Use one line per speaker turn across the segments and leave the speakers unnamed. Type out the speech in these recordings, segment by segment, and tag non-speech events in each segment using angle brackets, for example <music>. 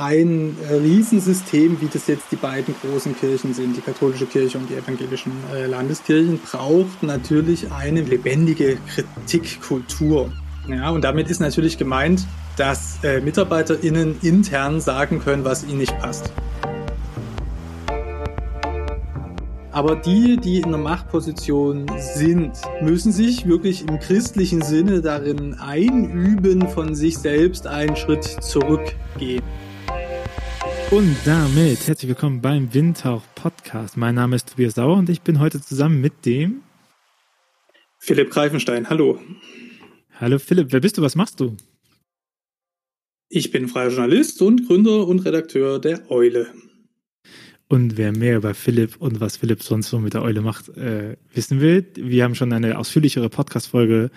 ein äh, Riesensystem, wie das jetzt die beiden großen Kirchen sind, die katholische Kirche und die evangelischen äh, Landeskirchen, braucht natürlich eine lebendige Kritikkultur. Ja, und damit ist natürlich gemeint, dass äh, MitarbeiterInnen intern sagen können, was ihnen nicht passt. Aber die, die in der Machtposition sind, müssen sich wirklich im christlichen Sinne darin einüben, von sich selbst einen Schritt zurückgehen.
Und damit herzlich willkommen beim Windhauch Podcast. Mein Name ist Tobias Sauer und ich bin heute zusammen mit dem
Philipp Greifenstein. Hallo.
Hallo Philipp, wer bist du? Was machst du?
Ich bin freier Journalist und Gründer und Redakteur der Eule.
Und wer mehr über Philipp und was Philipp sonst so mit der Eule macht, äh, wissen will, wir haben schon eine ausführlichere Podcast-Folge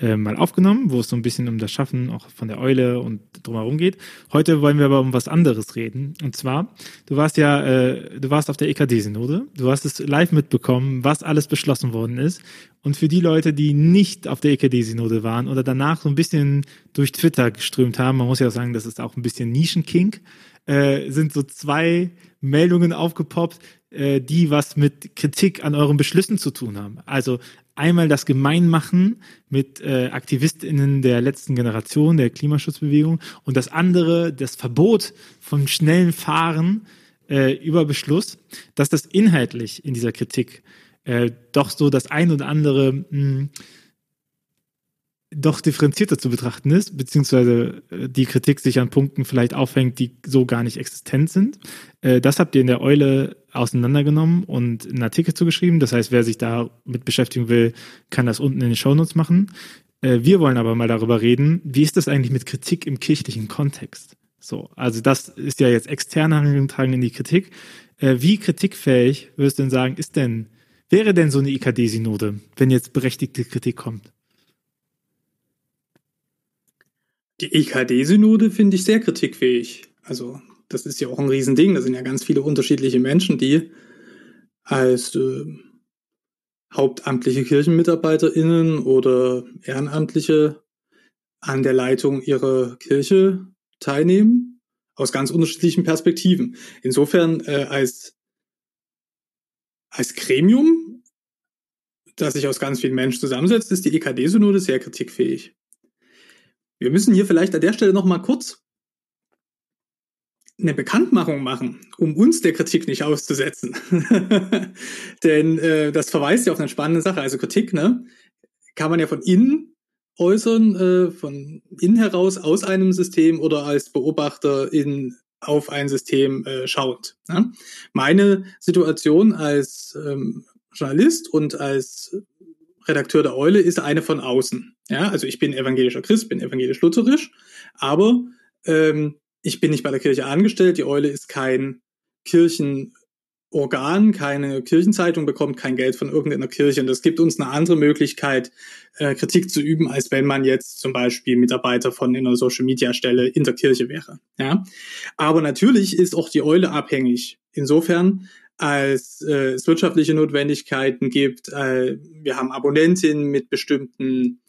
äh, mal aufgenommen, wo es so ein bisschen um das Schaffen auch von der Eule und drumherum geht. Heute wollen wir aber um was anderes reden. Und zwar, du warst ja, äh, du warst auf der EKD-Synode, du hast es live mitbekommen, was alles beschlossen worden ist. Und für die Leute, die nicht auf der EKD-Synode waren oder danach so ein bisschen durch Twitter geströmt haben, man muss ja sagen, das ist auch ein bisschen Nischenkink, äh, sind so zwei Meldungen aufgepoppt, äh, die was mit Kritik an euren Beschlüssen zu tun haben. Also einmal das Gemeinmachen mit äh, AktivistInnen der letzten Generation, der Klimaschutzbewegung und das andere, das Verbot von schnellen Fahren äh, über Beschluss, dass das inhaltlich in dieser Kritik äh, doch so das ein oder andere mh, hm, doch differenzierter zu betrachten ist, beziehungsweise äh, die Kritik sich an Punkten vielleicht aufhängt, die so gar nicht existent sind. Äh, das habt ihr in der Eule auseinandergenommen und einen Artikel zugeschrieben. Das heißt, wer sich damit beschäftigen will, kann das unten in den Shownotes machen. Äh, wir wollen aber mal darüber reden, wie ist das eigentlich mit Kritik im kirchlichen Kontext? So, also das ist ja jetzt extern herangetragen in die Kritik. Wie kritikfähig würdest du denn sagen, ist denn, wäre denn so eine IKD-Synode, wenn jetzt berechtigte Kritik kommt?
Die EKD-Synode finde ich sehr kritikfähig. Also, das ist ja auch ein Riesending. Da sind ja ganz viele unterschiedliche Menschen, die als äh, hauptamtliche KirchenmitarbeiterInnen oder Ehrenamtliche an der Leitung ihrer Kirche teilnehmen, aus ganz unterschiedlichen Perspektiven. Insofern äh, als, als Gremium, das sich aus ganz vielen Menschen zusammensetzt, ist die EKD-Synode sehr kritikfähig. Wir müssen hier vielleicht an der Stelle noch mal kurz eine Bekanntmachung machen, um uns der Kritik nicht auszusetzen. <laughs> Denn äh, das verweist ja auf eine spannende Sache. Also Kritik, ne, kann man ja von innen äußern, äh, von innen heraus aus einem System oder als Beobachter in auf ein System äh, schauend. Ne? Meine Situation als ähm, Journalist und als Redakteur der Eule ist eine von außen. Ja, also ich bin evangelischer Christ, bin evangelisch-lutherisch, aber ähm, ich bin nicht bei der Kirche angestellt. Die Eule ist kein Kirchenorgan, keine Kirchenzeitung, bekommt kein Geld von irgendeiner Kirche. Und das gibt uns eine andere Möglichkeit, äh, Kritik zu üben, als wenn man jetzt zum Beispiel Mitarbeiter von einer Social-Media-Stelle in der Kirche wäre. Ja, aber natürlich ist auch die Eule abhängig. Insofern, als äh, es wirtschaftliche Notwendigkeiten gibt. Äh, wir haben Abonnentinnen mit bestimmten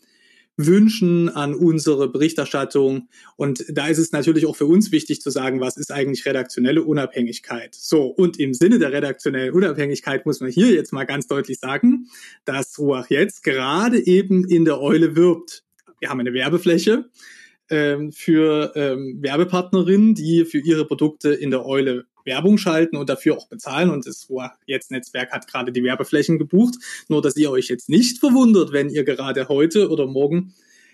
Wünschen an unsere Berichterstattung. Und da ist es natürlich auch für uns wichtig zu sagen, was ist eigentlich redaktionelle Unabhängigkeit. So, und im Sinne der redaktionellen Unabhängigkeit muss man hier jetzt mal ganz deutlich sagen, dass Ruach jetzt gerade eben in der Eule wirbt. Wir haben eine Werbefläche ähm, für ähm, Werbepartnerinnen, die für ihre Produkte in der Eule Werbung schalten und dafür auch bezahlen. Und das jetzt Netzwerk hat gerade die Werbeflächen gebucht. Nur, dass ihr euch jetzt nicht verwundert, wenn ihr gerade heute oder morgen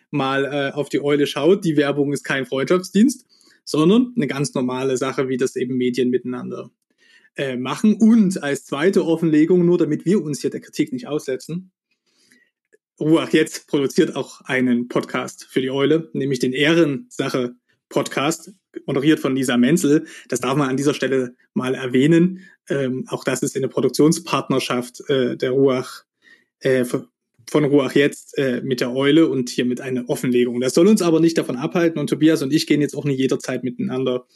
mal äh, auf die Eule schaut. Die Werbung ist kein Freundschaftsdienst, sondern eine ganz normale Sache, wie das eben Medien miteinander äh, machen. Und als zweite Offenlegung, nur damit wir uns hier der Kritik nicht aussetzen, Ruach jetzt produziert auch einen Podcast für die Eule, nämlich den Ehrensache Podcast, moderiert von Lisa Menzel. Das darf man an dieser Stelle mal erwähnen. Ähm, auch das ist eine Produktionspartnerschaft äh, der Ruach, äh, von Ruach jetzt äh, mit der Eule und hier mit einer Offenlegung. Das soll uns aber nicht davon abhalten und Tobias und ich gehen jetzt auch nicht jederzeit miteinander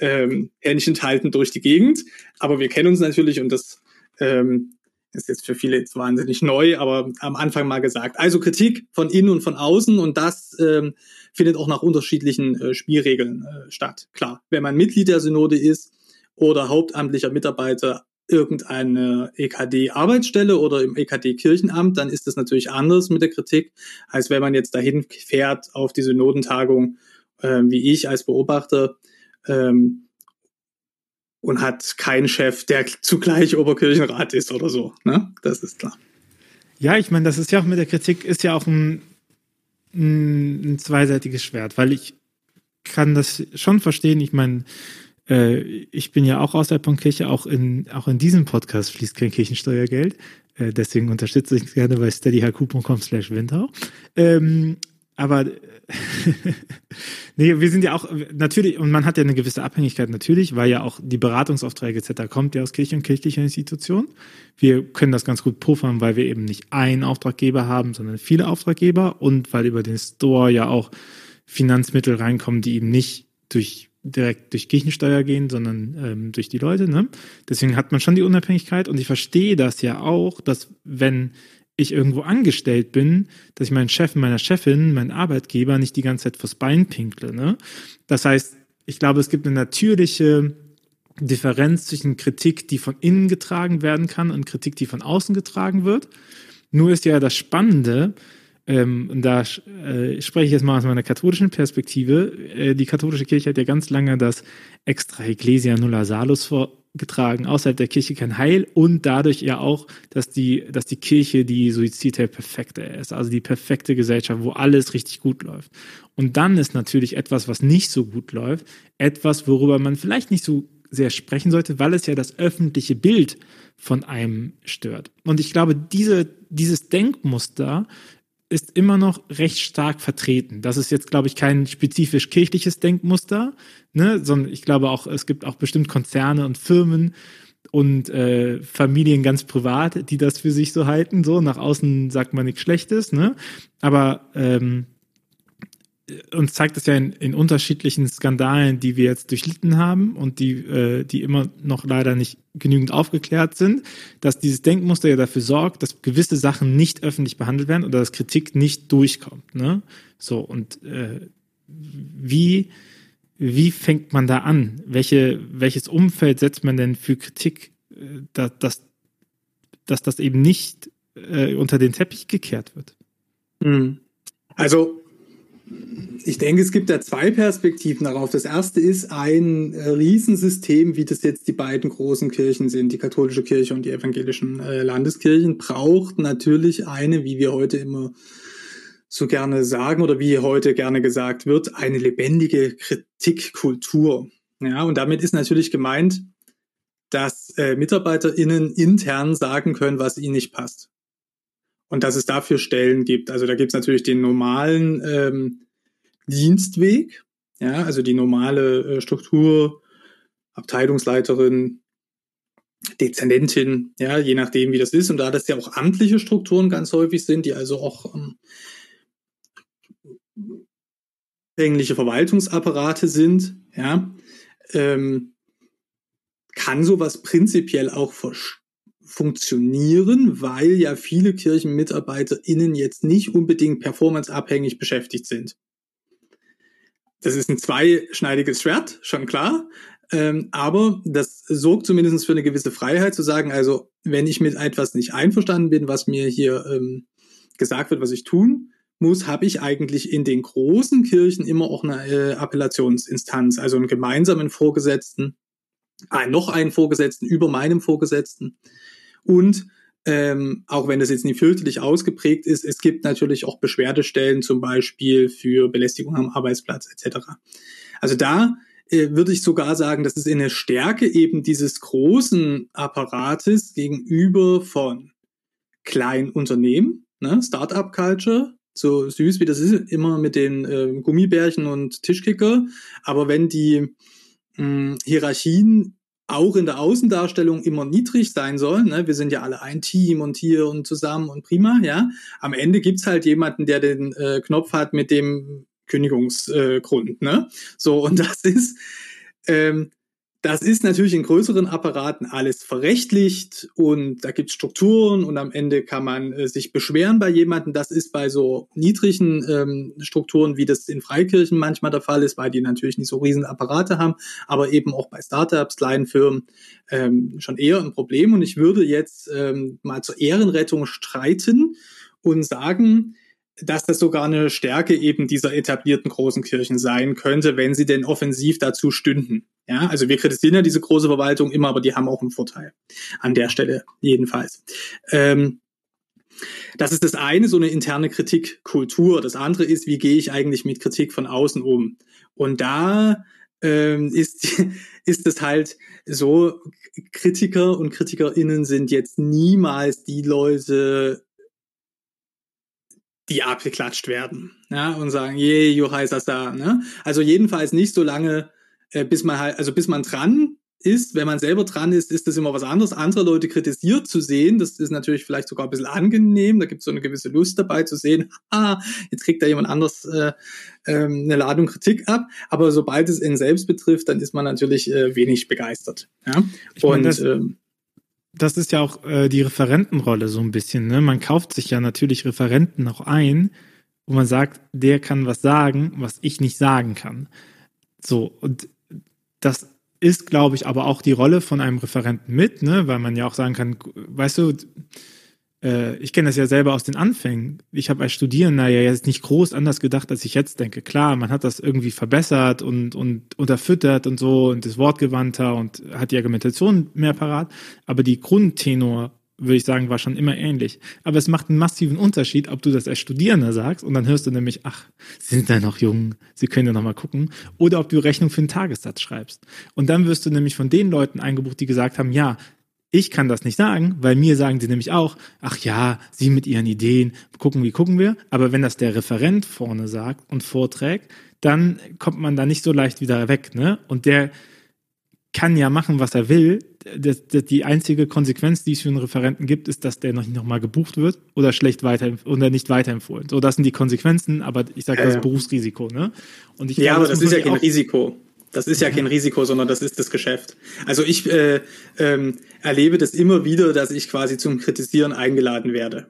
ähm, Händchen halten durch die Gegend. Aber wir kennen uns natürlich und das ähm, ist jetzt für viele jetzt wahnsinnig neu, aber am Anfang mal gesagt. Also Kritik von innen und von außen und das ähm, findet auch nach unterschiedlichen äh, Spielregeln äh, statt. Klar, wenn man Mitglied der Synode ist oder hauptamtlicher Mitarbeiter irgendeine EKD-Arbeitsstelle oder im EKD-Kirchenamt, dann ist das natürlich anders mit der Kritik, als wenn man jetzt dahin fährt auf die Synodentagung, äh, wie ich als Beobachter, ähm, und hat keinen Chef, der zugleich Oberkirchenrat ist oder so. Ne? Das ist klar.
Ja, ich meine, das ist ja auch mit der Kritik, ist ja auch ein, ein, ein zweiseitiges Schwert, weil ich kann das schon verstehen. Ich meine, äh, ich bin ja auch außerhalb von Kirche, auch in, auch in diesem Podcast fließt kein Kirchensteuergeld. Äh, deswegen unterstütze ich gerne bei steadyhq.com slash winter. Ähm, aber <laughs> nee, wir sind ja auch natürlich, und man hat ja eine gewisse Abhängigkeit natürlich, weil ja auch die Beratungsaufträge etc. kommt ja aus Kirche und kirchlicher Institution. Wir können das ganz gut puffern, weil wir eben nicht einen Auftraggeber haben, sondern viele Auftraggeber und weil über den Store ja auch Finanzmittel reinkommen, die eben nicht durch direkt durch Kirchensteuer gehen, sondern ähm, durch die Leute. Ne? Deswegen hat man schon die Unabhängigkeit und ich verstehe das ja auch, dass wenn ich irgendwo angestellt bin, dass ich meinen Chef, meiner Chefin, meinen Arbeitgeber nicht die ganze Zeit vors Bein pinkle. Ne? Das heißt, ich glaube, es gibt eine natürliche Differenz zwischen Kritik, die von innen getragen werden kann und Kritik, die von außen getragen wird. Nur ist ja das Spannende, ähm, und da äh, spreche ich jetzt mal aus meiner katholischen Perspektive. Äh, die katholische Kirche hat ja ganz lange das Extra Ecclesia Nulla Salus vorgetragen, außerhalb der Kirche kein Heil und dadurch ja auch, dass die, dass die Kirche die Suizidhilfe perfekte ist, also die perfekte Gesellschaft, wo alles richtig gut läuft. Und dann ist natürlich etwas, was nicht so gut läuft, etwas, worüber man vielleicht nicht so sehr sprechen sollte, weil es ja das öffentliche Bild von einem stört. Und ich glaube, diese, dieses Denkmuster ist immer noch recht stark vertreten. Das ist jetzt, glaube ich, kein spezifisch kirchliches Denkmuster, ne, sondern ich glaube auch, es gibt auch bestimmt Konzerne und Firmen und äh, Familien ganz privat, die das für sich so halten. So nach außen sagt man nichts Schlechtes, ne? Aber ähm, uns zeigt es ja in, in unterschiedlichen Skandalen, die wir jetzt durchlitten haben und die, äh, die immer noch leider nicht genügend aufgeklärt sind, dass dieses Denkmuster ja dafür sorgt, dass gewisse Sachen nicht öffentlich behandelt werden oder dass Kritik nicht durchkommt. Ne? So, und äh, wie, wie fängt man da an? Welche, welches Umfeld setzt man denn für Kritik, äh, dass, dass, dass das eben nicht äh, unter den Teppich gekehrt wird?
Hm. Also ich denke, es gibt da zwei Perspektiven darauf. Das erste ist ein äh, Riesensystem, wie das jetzt die beiden großen Kirchen sind, die katholische Kirche und die evangelischen äh, Landeskirchen, braucht natürlich eine, wie wir heute immer so gerne sagen oder wie heute gerne gesagt wird, eine lebendige Kritikkultur. Ja, und damit ist natürlich gemeint, dass äh, MitarbeiterInnen intern sagen können, was ihnen nicht passt und dass es dafür Stellen gibt. Also da gibt es natürlich den normalen ähm, Dienstweg, ja, also die normale äh, Struktur, Abteilungsleiterin, Dezernentin, ja, je nachdem, wie das ist. Und da das ja auch amtliche Strukturen ganz häufig sind, die also auch ähm, Verwaltungsapparate sind, ja, ähm, kann sowas prinzipiell auch verstehen funktionieren, weil ja viele KirchenmitarbeiterInnen jetzt nicht unbedingt performanceabhängig beschäftigt sind. Das ist ein zweischneidiges Schwert, schon klar. Ähm, aber das sorgt zumindest für eine gewisse Freiheit zu sagen, also wenn ich mit etwas nicht einverstanden bin, was mir hier ähm, gesagt wird, was ich tun muss, habe ich eigentlich in den großen Kirchen immer auch eine äh, Appellationsinstanz, also einen gemeinsamen Vorgesetzten, ein, noch einen Vorgesetzten über meinem Vorgesetzten, und ähm, auch wenn das jetzt nicht fürchterlich ausgeprägt ist, es gibt natürlich auch Beschwerdestellen, zum Beispiel für Belästigung am Arbeitsplatz etc. Also da äh, würde ich sogar sagen, das ist eine Stärke eben dieses großen Apparates gegenüber von kleinen Unternehmen, ne? Startup-Culture, so süß wie das ist, immer mit den äh, Gummibärchen und Tischkicker. Aber wenn die mh, Hierarchien auch in der Außendarstellung immer niedrig sein soll. Ne? Wir sind ja alle ein Team und hier und zusammen und prima, ja. Am Ende gibt's halt jemanden, der den äh, Knopf hat mit dem Kündigungsgrund, äh, ne? So, und das ist, ähm, das ist natürlich in größeren Apparaten alles verrechtlicht und da gibt es Strukturen und am Ende kann man äh, sich beschweren bei jemandem. Das ist bei so niedrigen ähm, Strukturen, wie das in Freikirchen manchmal der Fall ist, weil die natürlich nicht so riesen Apparate haben, aber eben auch bei Startups, kleinen Firmen ähm, schon eher ein Problem. Und ich würde jetzt ähm, mal zur Ehrenrettung streiten und sagen, dass das sogar eine Stärke eben dieser etablierten großen Kirchen sein könnte, wenn sie denn offensiv dazu stünden. Ja, also wir kritisieren ja diese große Verwaltung immer, aber die haben auch einen Vorteil. An der Stelle jedenfalls. Ähm, das ist das eine, so eine interne Kritikkultur. Das andere ist, wie gehe ich eigentlich mit Kritik von außen um? Und da ähm, ist, <laughs> ist es halt so, Kritiker und KritikerInnen sind jetzt niemals die Leute, die abgeklatscht werden, ja, und sagen, je, jo heißt das da, ne? Also jedenfalls nicht so lange, äh, bis man halt, also bis man dran ist, wenn man selber dran ist, ist das immer was anderes. Andere Leute kritisiert zu sehen, das ist natürlich vielleicht sogar ein bisschen angenehm, da gibt es so eine gewisse Lust dabei zu sehen, <laughs> ah, jetzt kriegt da jemand anders äh, ähm, eine Ladung Kritik ab, aber sobald es ihn selbst betrifft, dann ist man natürlich äh, wenig begeistert. Ja?
Ich und das, ähm, das ist ja auch äh, die Referentenrolle so ein bisschen. Ne? Man kauft sich ja natürlich Referenten auch ein, wo man sagt, der kann was sagen, was ich nicht sagen kann. So, und das ist, glaube ich, aber auch die Rolle von einem Referenten mit, ne? weil man ja auch sagen kann, weißt du, äh, ich kenne das ja selber aus den Anfängen. Ich habe als Studierender ja jetzt nicht groß anders gedacht, als ich jetzt denke. Klar, man hat das irgendwie verbessert und, und unterfüttert und so und das wortgewandter und hat die Argumentation mehr parat. Aber die Grundtenor würde ich sagen, war schon immer ähnlich. Aber es macht einen massiven Unterschied, ob du das als Studierender sagst und dann hörst du nämlich, ach, sind da noch jung, sie können ja noch mal gucken, oder ob du Rechnung für einen Tagessatz schreibst. Und dann wirst du nämlich von den Leuten eingebucht, die gesagt haben, ja, ich kann das nicht sagen, weil mir sagen sie nämlich auch, ach ja, sie mit ihren Ideen, gucken, wie gucken wir. Aber wenn das der Referent vorne sagt und vorträgt, dann kommt man da nicht so leicht wieder weg, ne? Und der kann ja machen, was er will. Das, das, die einzige Konsequenz, die es für einen Referenten gibt, ist, dass der noch nicht nochmal gebucht wird oder schlecht weiter oder nicht weiterempfohlen. So, das sind die Konsequenzen, aber ich sage ja, das ja. Berufsrisiko, ne?
Und ich ja, glaube, aber das, das ist ja kein Risiko. Das ist ja kein Risiko, sondern das ist das Geschäft. Also ich äh, ähm, erlebe das immer wieder, dass ich quasi zum Kritisieren eingeladen werde.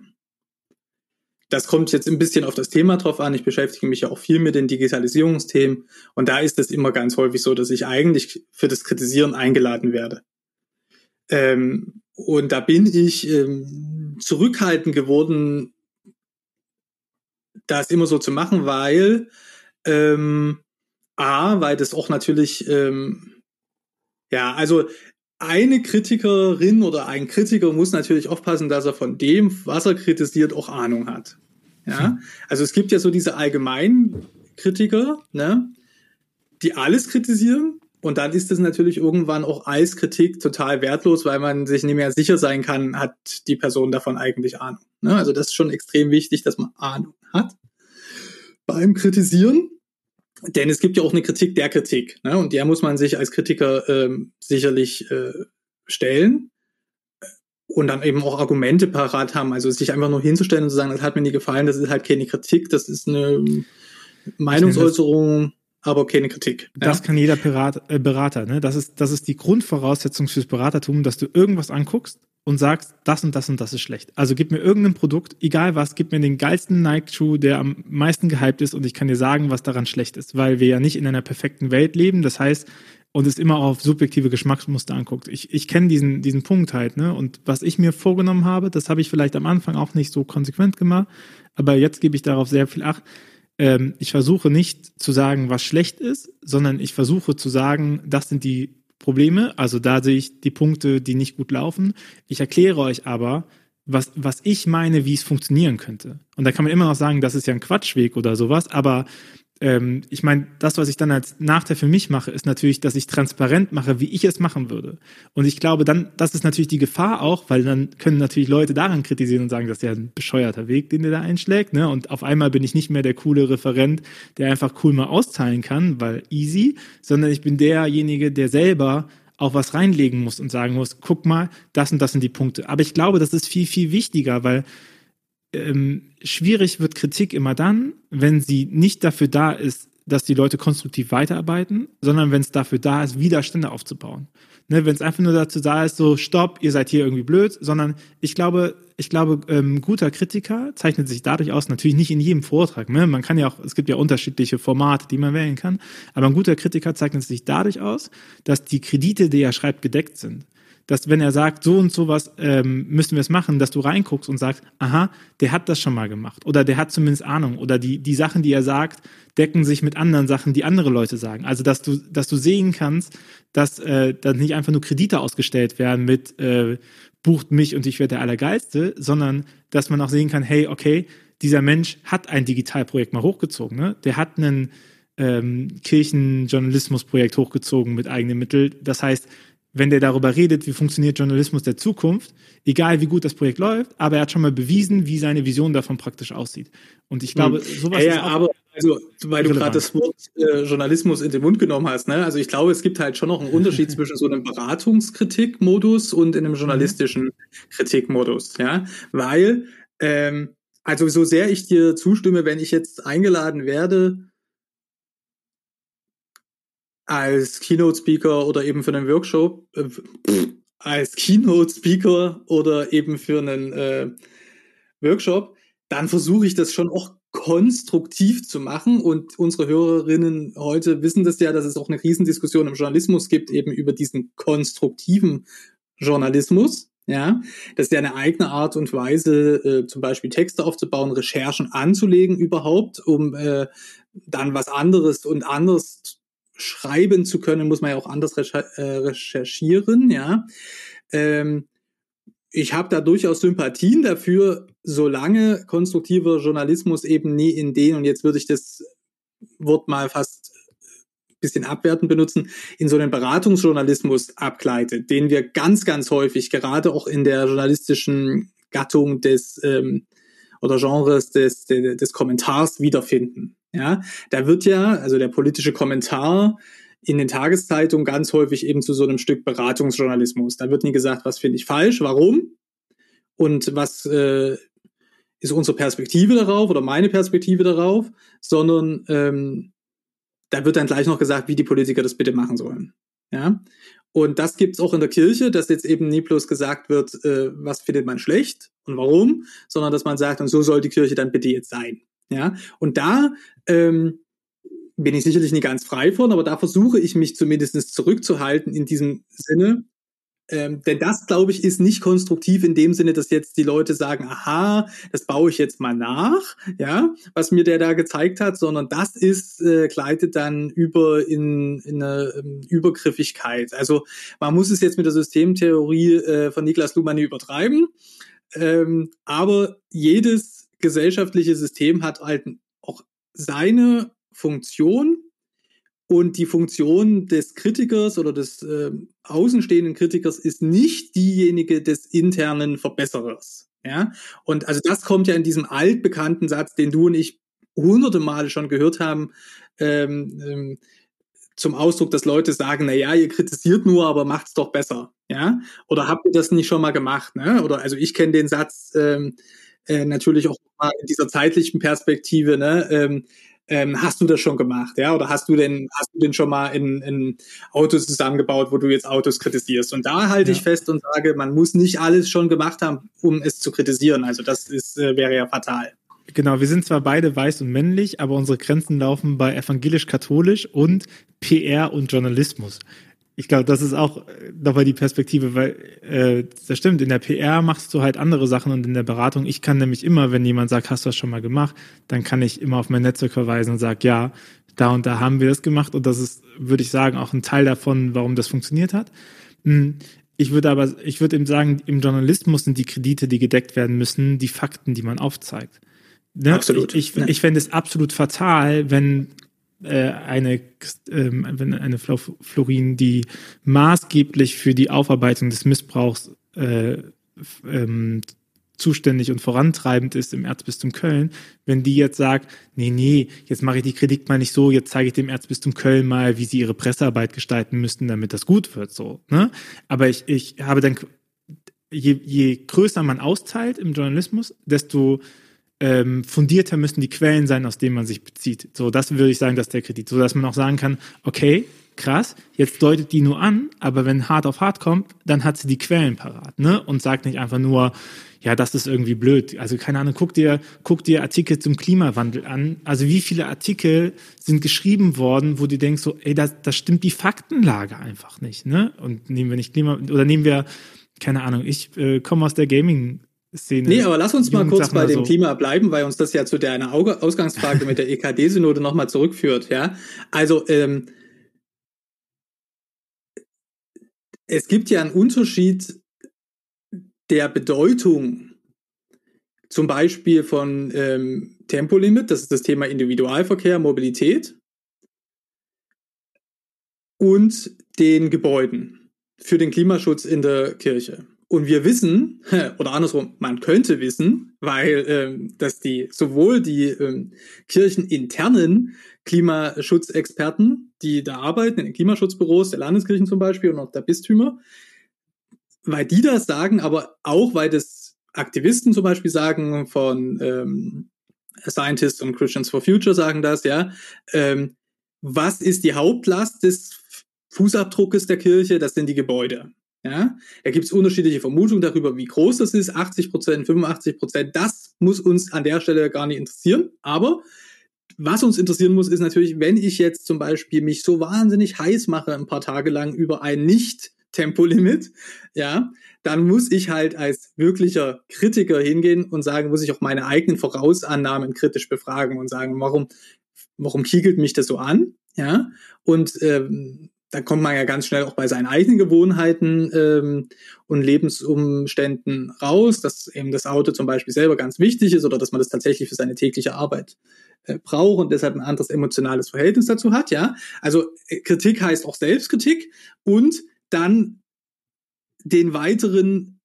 Das kommt jetzt ein bisschen auf das Thema drauf an. Ich beschäftige mich ja auch viel mit den Digitalisierungsthemen und da ist es immer ganz häufig so, dass ich eigentlich für das Kritisieren eingeladen werde. Ähm, und da bin ich ähm, zurückhaltend geworden, das immer so zu machen, weil ähm, A, weil das auch natürlich, ähm, ja, also eine Kritikerin oder ein Kritiker muss natürlich aufpassen, dass er von dem, was er kritisiert, auch Ahnung hat. Ja, hm. also es gibt ja so diese allgemeinen Kritiker, ne, die alles kritisieren. Und dann ist es natürlich irgendwann auch als Kritik total wertlos, weil man sich nicht mehr sicher sein kann, hat die Person davon eigentlich Ahnung. Ne? Also das ist schon extrem wichtig, dass man Ahnung hat beim Kritisieren. Denn es gibt ja auch eine Kritik der Kritik. Ne? Und der muss man sich als Kritiker ähm, sicherlich äh, stellen und dann eben auch Argumente parat haben. Also sich einfach nur hinzustellen und zu sagen, das hat mir nie gefallen, das ist halt keine Kritik, das ist eine Meinungsäußerung, aber keine Kritik.
Das kann jeder Pirat, äh, Berater. Ne? Das, ist, das ist die Grundvoraussetzung fürs Beratertum, dass du irgendwas anguckst und sagst, das und das und das ist schlecht. Also gib mir irgendein Produkt, egal was, gib mir den geilsten Nike-Schuh, der am meisten gehypt ist und ich kann dir sagen, was daran schlecht ist, weil wir ja nicht in einer perfekten Welt leben. Das heißt, und es immer auf subjektive Geschmacksmuster anguckt. Ich, ich kenne diesen, diesen Punkt halt, ne? Und was ich mir vorgenommen habe, das habe ich vielleicht am Anfang auch nicht so konsequent gemacht, aber jetzt gebe ich darauf sehr viel Acht. Ähm, ich versuche nicht zu sagen, was schlecht ist, sondern ich versuche zu sagen, das sind die Probleme. Also da sehe ich die Punkte, die nicht gut laufen. Ich erkläre euch aber, was, was ich meine, wie es funktionieren könnte. Und da kann man immer noch sagen, das ist ja ein Quatschweg oder sowas, aber ähm, ich meine, das, was ich dann als Nachteil für mich mache, ist natürlich, dass ich transparent mache, wie ich es machen würde. Und ich glaube, dann, das ist natürlich die Gefahr auch, weil dann können natürlich Leute daran kritisieren und sagen, das ist ja ein bescheuerter Weg, den der da einschlägt. Ne? Und auf einmal bin ich nicht mehr der coole Referent, der einfach cool mal auszahlen kann, weil easy, sondern ich bin derjenige, der selber auch was reinlegen muss und sagen muss, guck mal, das und das sind die Punkte. Aber ich glaube, das ist viel, viel wichtiger, weil ähm, schwierig wird Kritik immer dann, wenn sie nicht dafür da ist, dass die Leute konstruktiv weiterarbeiten, sondern wenn es dafür da ist, Widerstände aufzubauen. Ne, wenn es einfach nur dazu da ist, so stopp, ihr seid hier irgendwie blöd, sondern ich glaube, ich glaube, ähm, guter Kritiker zeichnet sich dadurch aus, natürlich nicht in jedem Vortrag. Ne? Man kann ja auch, es gibt ja unterschiedliche Formate, die man wählen kann, aber ein guter Kritiker zeichnet sich dadurch aus, dass die Kredite, die er schreibt, gedeckt sind dass wenn er sagt, so und so was ähm, müssen wir es machen, dass du reinguckst und sagst, aha, der hat das schon mal gemacht oder der hat zumindest Ahnung oder die, die Sachen, die er sagt, decken sich mit anderen Sachen, die andere Leute sagen. Also dass du, dass du sehen kannst, dass äh, dass nicht einfach nur Kredite ausgestellt werden mit äh, bucht mich und ich werde der Allergeilste, sondern dass man auch sehen kann, hey, okay, dieser Mensch hat ein Digitalprojekt mal hochgezogen, ne? Der hat einen ähm, Kirchenjournalismusprojekt hochgezogen mit eigenen Mitteln. Das heißt, wenn der darüber redet, wie funktioniert Journalismus der Zukunft, egal wie gut das Projekt läuft, aber er hat schon mal bewiesen, wie seine Vision davon praktisch aussieht. Und ich glaube,
hm. sowas ja, ja, ist auch aber also, weil du gerade das Wort äh, Journalismus in den Mund genommen hast, ne? Also ich glaube, es gibt halt schon noch einen Unterschied <laughs> zwischen so einem Beratungskritikmodus und in einem mhm. journalistischen Kritikmodus, ja, weil ähm, also so sehr ich dir zustimme, wenn ich jetzt eingeladen werde, als Keynote-Speaker oder eben für einen Workshop, äh, als Keynote-Speaker oder eben für einen äh, Workshop, dann versuche ich das schon auch konstruktiv zu machen. Und unsere Hörerinnen heute wissen das ja, dass es auch eine Riesendiskussion im Journalismus gibt, eben über diesen konstruktiven Journalismus. Ja, das ist ja eine eigene Art und Weise, äh, zum Beispiel Texte aufzubauen, Recherchen anzulegen überhaupt, um äh, dann was anderes und anders schreiben zu können, muss man ja auch anders äh, recherchieren, ja. Ähm, ich habe da durchaus Sympathien dafür, solange konstruktiver Journalismus eben nie in den, und jetzt würde ich das Wort mal fast ein bisschen abwertend benutzen, in so einen Beratungsjournalismus abgleitet, den wir ganz, ganz häufig, gerade auch in der journalistischen Gattung des ähm, oder Genres des, des, des Kommentars wiederfinden. Ja, da wird ja, also der politische Kommentar in den Tageszeitungen ganz häufig eben zu so einem Stück Beratungsjournalismus. Da wird nie gesagt, was finde ich falsch, warum und was äh, ist unsere Perspektive darauf oder meine Perspektive darauf, sondern ähm, da wird dann gleich noch gesagt, wie die Politiker das bitte machen sollen. Ja, und das gibt's auch in der Kirche, dass jetzt eben nie bloß gesagt wird, äh, was findet man schlecht und warum, sondern dass man sagt, und so soll die Kirche dann bitte jetzt sein. Ja, und da ähm, bin ich sicherlich nicht ganz frei von, aber da versuche ich mich zumindest zurückzuhalten in diesem Sinne. Ähm, denn das, glaube ich, ist nicht konstruktiv in dem Sinne, dass jetzt die Leute sagen, aha, das baue ich jetzt mal nach, ja, was mir der da gezeigt hat, sondern das ist, äh, gleitet dann über in, in eine ähm, Übergriffigkeit. Also man muss es jetzt mit der Systemtheorie äh, von Niklas Luhmann übertreiben, ähm, aber jedes gesellschaftliche System hat halt auch seine Funktion und die Funktion des Kritikers oder des äh, außenstehenden Kritikers ist nicht diejenige des internen Verbesserers. Ja, und also das kommt ja in diesem altbekannten Satz, den du und ich hunderte Male schon gehört haben, ähm, ähm, zum Ausdruck, dass Leute sagen, na ja, ihr kritisiert nur, aber macht's doch besser, ja? Oder habt ihr das nicht schon mal gemacht, ne? Oder also ich kenne den Satz ähm, äh, natürlich auch mal in dieser zeitlichen Perspektive, ne? Ähm, ähm, hast du das schon gemacht, ja? Oder hast du denn, hast du denn schon mal in, in Autos zusammengebaut, wo du jetzt Autos kritisierst? Und da halte ja. ich fest und sage, man muss nicht alles schon gemacht haben, um es zu kritisieren. Also das ist, äh, wäre ja fatal.
Genau, wir sind zwar beide weiß und männlich, aber unsere Grenzen laufen bei evangelisch-katholisch und PR und Journalismus. Ich glaube, das ist auch äh, dabei die Perspektive, weil äh, das stimmt, in der PR machst du halt andere Sachen und in der Beratung, ich kann nämlich immer, wenn jemand sagt, hast du das schon mal gemacht, dann kann ich immer auf mein Netzwerk verweisen und sage, ja, da und da haben wir das gemacht und das ist, würde ich sagen, auch ein Teil davon, warum das funktioniert hat. Hm, ich würde aber, ich würde eben sagen, im Journalismus sind die Kredite, die gedeckt werden müssen, die Fakten, die man aufzeigt. Ne? Absolut. Ich, ich, ich fände es absolut fatal, wenn äh, eine, ähm, eine Florin, die maßgeblich für die Aufarbeitung des Missbrauchs äh, ähm, zuständig und vorantreibend ist im Erzbistum Köln, wenn die jetzt sagt, nee, nee, jetzt mache ich die Kritik mal nicht so, jetzt zeige ich dem Erzbistum Köln mal, wie sie ihre Pressearbeit gestalten müssten, damit das gut wird, so. Ne? Aber ich, ich habe dann, je, je größer man austeilt im Journalismus, desto ähm, fundierter müssen die Quellen sein, aus denen man sich bezieht. So, das würde ich sagen, dass der Kredit, so dass man auch sagen kann, okay, krass, jetzt deutet die nur an, aber wenn hart auf hart kommt, dann hat sie die Quellen parat, ne? Und sagt nicht einfach nur, ja, das ist irgendwie blöd. Also keine Ahnung, guck dir, guck dir Artikel zum Klimawandel an. Also wie viele Artikel sind geschrieben worden, wo du denkst so, ey, das, das stimmt die Faktenlage einfach nicht, ne? Und nehmen wir nicht Klima, oder nehmen wir, keine Ahnung, ich äh, komme aus der Gaming Szene.
Nee, aber lass uns mal kurz bei dem so. Klima bleiben, weil uns das ja zu deiner Ausgangsfrage mit der EKD-Synode nochmal zurückführt, ja. Also, ähm, es gibt ja einen Unterschied der Bedeutung zum Beispiel von ähm, Tempolimit, das ist das Thema Individualverkehr, Mobilität und den Gebäuden für den Klimaschutz in der Kirche. Und wir wissen, <laughs> oder andersrum, man könnte wissen, weil ähm, dass die sowohl die ähm, kircheninternen Klimaschutzexperten, die da arbeiten, in den Klimaschutzbüros der Landeskirchen zum Beispiel und auch der Bistümer, weil die das sagen, aber auch weil das Aktivisten zum Beispiel sagen von ähm, Scientists und Christians for Future sagen das, ja. Ähm, was ist die Hauptlast des Fußabdruckes der Kirche? Das sind die Gebäude. Ja, da gibt es unterschiedliche Vermutungen darüber, wie groß das ist, 80 Prozent, 85 Prozent. Das muss uns an der Stelle gar nicht interessieren. Aber was uns interessieren muss, ist natürlich, wenn ich jetzt zum Beispiel mich so wahnsinnig heiß mache, ein paar Tage lang über ein nicht Tempolimit, ja, dann muss ich halt als wirklicher Kritiker hingehen und sagen, muss ich auch meine eigenen Vorausannahmen kritisch befragen und sagen, warum, warum kiegelt mich das so an, ja, und ähm, da kommt man ja ganz schnell auch bei seinen eigenen Gewohnheiten ähm, und Lebensumständen raus, dass eben das Auto zum Beispiel selber ganz wichtig ist oder dass man das tatsächlich für seine tägliche Arbeit äh, braucht und deshalb ein anderes emotionales Verhältnis dazu hat, ja. Also äh, Kritik heißt auch Selbstkritik und dann den weiteren,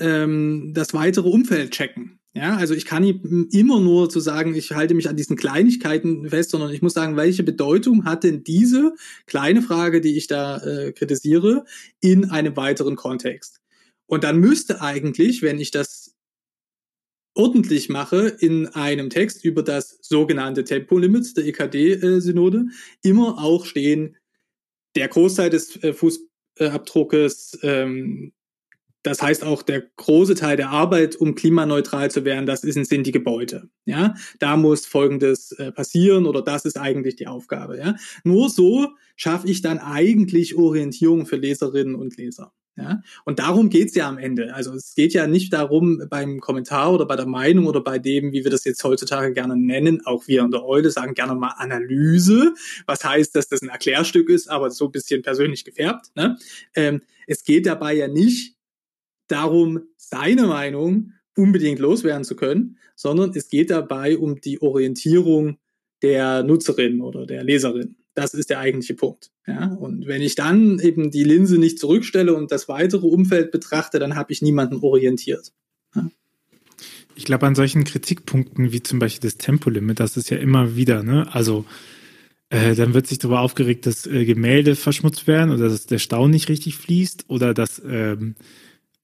ähm, das weitere Umfeld checken. Ja, also ich kann immer nur zu sagen, ich halte mich an diesen Kleinigkeiten fest, sondern ich muss sagen, welche Bedeutung hat denn diese kleine Frage, die ich da äh, kritisiere, in einem weiteren Kontext? Und dann müsste eigentlich, wenn ich das ordentlich mache, in einem Text über das sogenannte Tempolimit der EKD-Synode immer auch stehen, der Großteil des äh, Fußabdruckes, ähm, das heißt auch der große Teil der Arbeit, um klimaneutral zu werden, das ist, sind die Gebäude. Ja, da muss Folgendes äh, passieren oder das ist eigentlich die Aufgabe. Ja, nur so schaffe ich dann eigentlich Orientierung für Leserinnen und Leser. Ja? Und darum geht's ja am Ende. Also es geht ja nicht darum, beim Kommentar oder bei der Meinung oder bei dem, wie wir das jetzt heutzutage gerne nennen, auch wir in der Eule sagen gerne mal Analyse, was heißt, dass das ein Erklärstück ist, aber so ein bisschen persönlich gefärbt. Ne? Ähm, es geht dabei ja nicht darum, seine Meinung unbedingt loswerden zu können, sondern es geht dabei um die Orientierung der Nutzerin oder der Leserin. Das ist der eigentliche Punkt. Ja, und wenn ich dann eben die Linse nicht zurückstelle und das weitere Umfeld betrachte, dann habe ich niemanden orientiert. Ja.
Ich glaube, an solchen Kritikpunkten wie zum Beispiel das Tempolimit, das ist ja immer wieder, ne? Also äh, dann wird sich darüber aufgeregt, dass äh, Gemälde verschmutzt werden oder dass der Stau nicht richtig fließt oder dass, ähm,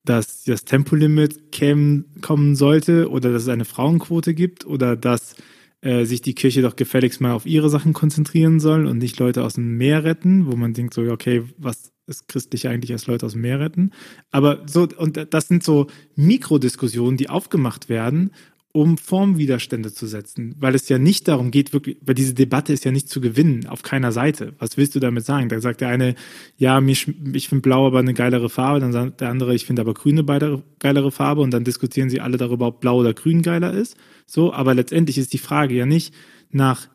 dass das Tempolimit kämen, kommen sollte oder dass es eine Frauenquote gibt oder dass äh, sich die Kirche doch gefälligst mal auf ihre Sachen konzentrieren soll und nicht Leute aus dem Meer retten, wo man denkt so, okay, was ist christlich eigentlich als Leute aus dem Meer retten? Aber so, und das sind so Mikrodiskussionen, die aufgemacht werden um Formwiderstände zu setzen, weil es ja nicht darum geht, wirklich, weil diese Debatte ist ja nicht zu gewinnen, auf keiner Seite. Was willst du damit sagen? Da sagt der eine, ja, mich, ich finde blau aber eine geilere Farbe, dann sagt der andere, ich finde aber grün eine geilere Farbe und dann diskutieren sie alle darüber, ob blau oder grün geiler ist. So, aber letztendlich ist die Frage ja nicht nach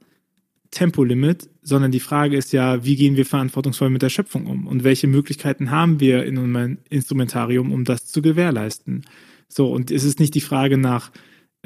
Tempolimit, sondern die Frage ist ja, wie gehen wir verantwortungsvoll mit der Schöpfung um und welche Möglichkeiten haben wir in unserem Instrumentarium, um das zu gewährleisten. So, und es ist nicht die Frage nach,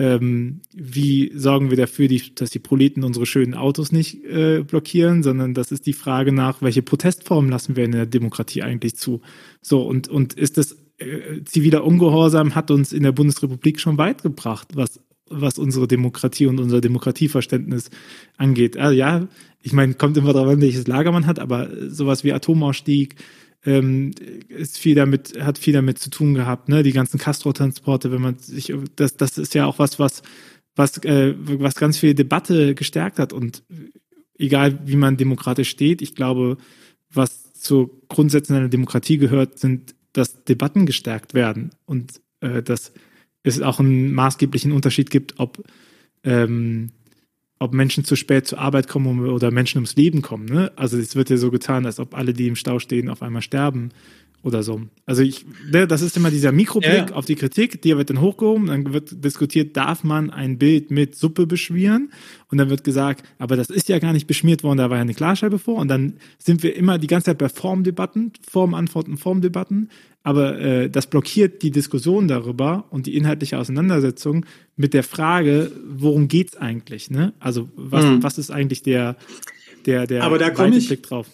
ähm, wie sorgen wir dafür, die, dass die Proleten unsere schönen Autos nicht äh, blockieren, sondern das ist die Frage nach, welche Protestformen lassen wir in der Demokratie eigentlich zu. So, und, und ist das äh, ziviler Ungehorsam hat uns in der Bundesrepublik schon weit gebracht, was, was unsere Demokratie und unser Demokratieverständnis angeht. Also ja, ich meine, kommt immer darauf an, welches Lager man hat, aber sowas wie Atomausstieg, ähm, ist viel damit, hat viel damit zu tun gehabt, ne? Die ganzen Castro-Transporte, wenn man sich, das, das ist ja auch was, was, was, äh, was ganz viel Debatte gestärkt hat. Und egal wie man demokratisch steht, ich glaube, was zu Grundsätzen einer Demokratie gehört, sind, dass Debatten gestärkt werden und äh, dass es auch einen maßgeblichen Unterschied gibt, ob ähm, ob Menschen zu spät zur Arbeit kommen oder Menschen ums Leben kommen. Ne? Also es wird ja so getan, als ob alle, die im Stau stehen, auf einmal sterben oder so. Also ich, ne, das ist immer dieser Mikroblick ja, auf die Kritik, die wird dann hochgehoben, dann wird diskutiert, darf man ein Bild mit Suppe beschmieren? Und dann wird gesagt, aber das ist ja gar nicht beschmiert worden, da war ja eine Klarscheibe vor. Und dann sind wir immer die ganze Zeit bei Formdebatten, Formantworten, Formdebatten. Aber äh, das blockiert die Diskussion darüber und die inhaltliche Auseinandersetzung mit der Frage, worum geht's eigentlich? Ne? Also was, mhm. was ist eigentlich der, der, der
aber da komme ich, Blick drauf?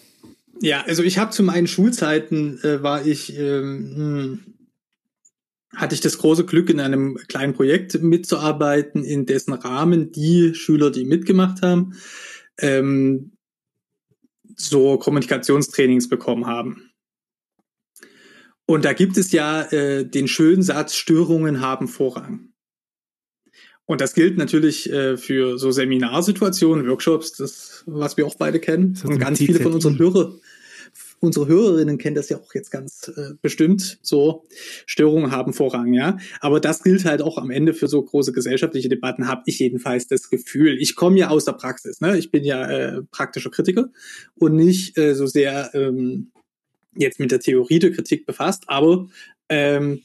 Ja, also ich habe zu meinen Schulzeiten äh, war ich ähm, hm, hatte ich das große Glück, in einem kleinen Projekt mitzuarbeiten, in dessen Rahmen die Schüler, die mitgemacht haben, ähm, so Kommunikationstrainings bekommen haben. Und da gibt es ja äh, den schönen Satz, Störungen haben Vorrang. Und das gilt natürlich äh, für so Seminarsituationen, Workshops, das, was wir auch beide kennen. Und ganz viele von unseren Hörer, unsere Hörerinnen kennen das ja auch jetzt ganz äh, bestimmt. So Störungen haben Vorrang, ja. Aber das gilt halt auch am Ende für so große gesellschaftliche Debatten, habe ich jedenfalls das Gefühl. Ich komme ja aus der Praxis, ne? Ich bin ja äh, praktischer Kritiker und nicht äh, so sehr ähm, jetzt mit der Theorie der Kritik befasst, aber ähm,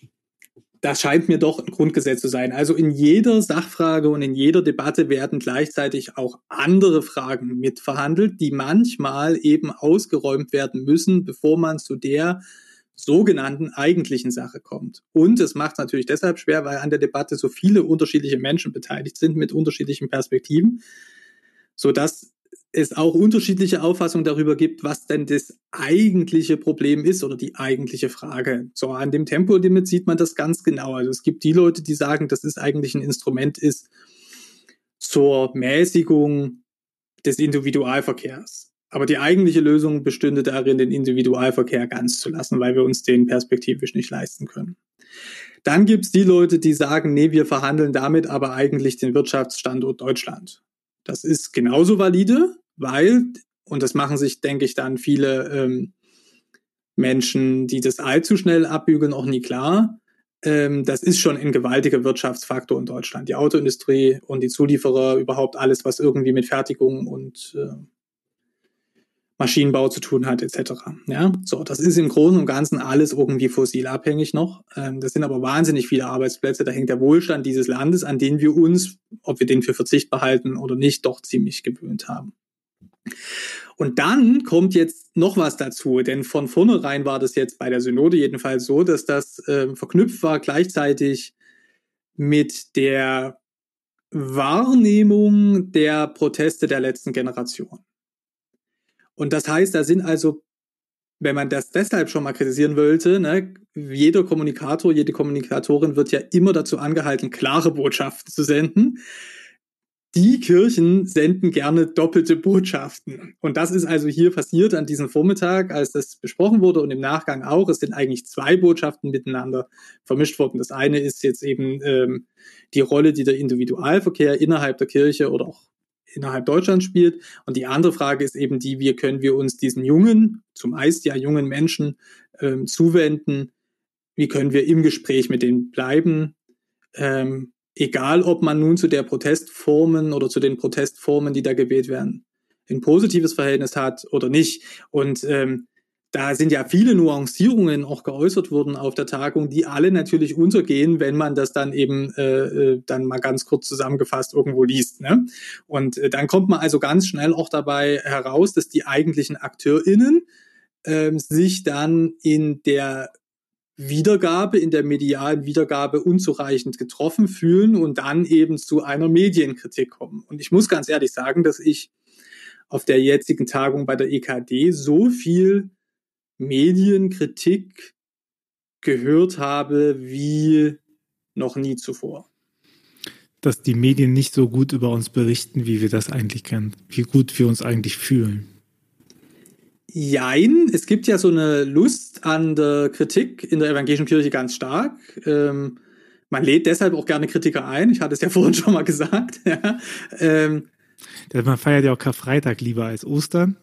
das scheint mir doch ein Grundgesetz zu sein. Also in jeder Sachfrage und in jeder Debatte werden gleichzeitig auch andere Fragen mitverhandelt, die manchmal eben ausgeräumt werden müssen, bevor man zu der sogenannten eigentlichen Sache kommt. Und es macht natürlich deshalb schwer, weil an der Debatte so viele unterschiedliche Menschen beteiligt sind mit unterschiedlichen Perspektiven, so dass es auch unterschiedliche Auffassungen darüber gibt, was denn das eigentliche Problem ist oder die eigentliche Frage. So an dem Tempolimit sieht man das ganz genau. Also es gibt die Leute, die sagen, dass es eigentlich ein Instrument ist zur Mäßigung des Individualverkehrs. Aber die eigentliche Lösung bestünde darin, den Individualverkehr ganz zu lassen, weil wir uns den perspektivisch nicht leisten können. Dann gibt es die Leute, die sagen, nee, wir verhandeln damit aber eigentlich den Wirtschaftsstandort Deutschland. Das ist genauso valide, weil, und das machen sich, denke ich, dann viele ähm, Menschen, die das allzu schnell abbügeln, auch nie klar. Ähm, das ist schon ein gewaltiger Wirtschaftsfaktor in Deutschland. Die Autoindustrie und die Zulieferer, überhaupt alles, was irgendwie mit Fertigung und äh, Maschinenbau zu tun hat, etc. Ja, so, das ist im Großen und Ganzen alles irgendwie fossilabhängig noch. Ähm, das sind aber wahnsinnig viele Arbeitsplätze. Da hängt der Wohlstand dieses Landes, an den wir uns, ob wir den für verzichtbar halten oder nicht, doch ziemlich gewöhnt haben. Und dann kommt jetzt noch was dazu, denn von vornherein war das jetzt bei der Synode jedenfalls so, dass das äh, verknüpft war gleichzeitig mit der Wahrnehmung der Proteste der letzten Generation. Und das heißt, da sind also, wenn man das deshalb schon mal kritisieren wollte, ne, jeder Kommunikator, jede Kommunikatorin wird ja immer dazu angehalten, klare Botschaften zu senden die Kirchen senden gerne doppelte Botschaften. Und das ist also hier passiert an diesem Vormittag, als das besprochen wurde und im Nachgang auch. Es sind eigentlich zwei Botschaften miteinander vermischt worden. Das eine ist jetzt eben ähm, die Rolle, die der Individualverkehr innerhalb der Kirche oder auch innerhalb Deutschlands spielt. Und die andere Frage ist eben die, wie können wir uns diesen jungen, zumeist ja jungen Menschen ähm, zuwenden? Wie können wir im Gespräch mit denen bleiben? Ähm, egal ob man nun zu der Protestformen oder zu den Protestformen, die da gewählt werden, ein positives Verhältnis hat oder nicht. Und ähm, da sind ja viele Nuancierungen auch geäußert worden auf der Tagung, die alle natürlich untergehen, wenn man das dann eben äh, äh dann mal ganz kurz zusammengefasst irgendwo liest. Ne? Und äh, dann kommt man also ganz schnell auch dabei heraus, dass die eigentlichen AkteurInnen äh, sich dann in der Wiedergabe, in der medialen Wiedergabe unzureichend getroffen fühlen und dann eben zu einer Medienkritik kommen. Und ich muss ganz ehrlich sagen, dass ich auf der jetzigen Tagung bei der EKD so viel Medienkritik gehört habe wie noch nie zuvor.
Dass die Medien nicht so gut über uns berichten, wie wir das eigentlich kennen, wie gut wir uns eigentlich fühlen.
Jein, es gibt ja so eine Lust an der Kritik in der evangelischen Kirche ganz stark. Ähm, man lädt deshalb auch gerne Kritiker ein. Ich hatte es ja <laughs> vorhin schon mal gesagt. ähm,
man feiert ja auch Karfreitag lieber als Ostern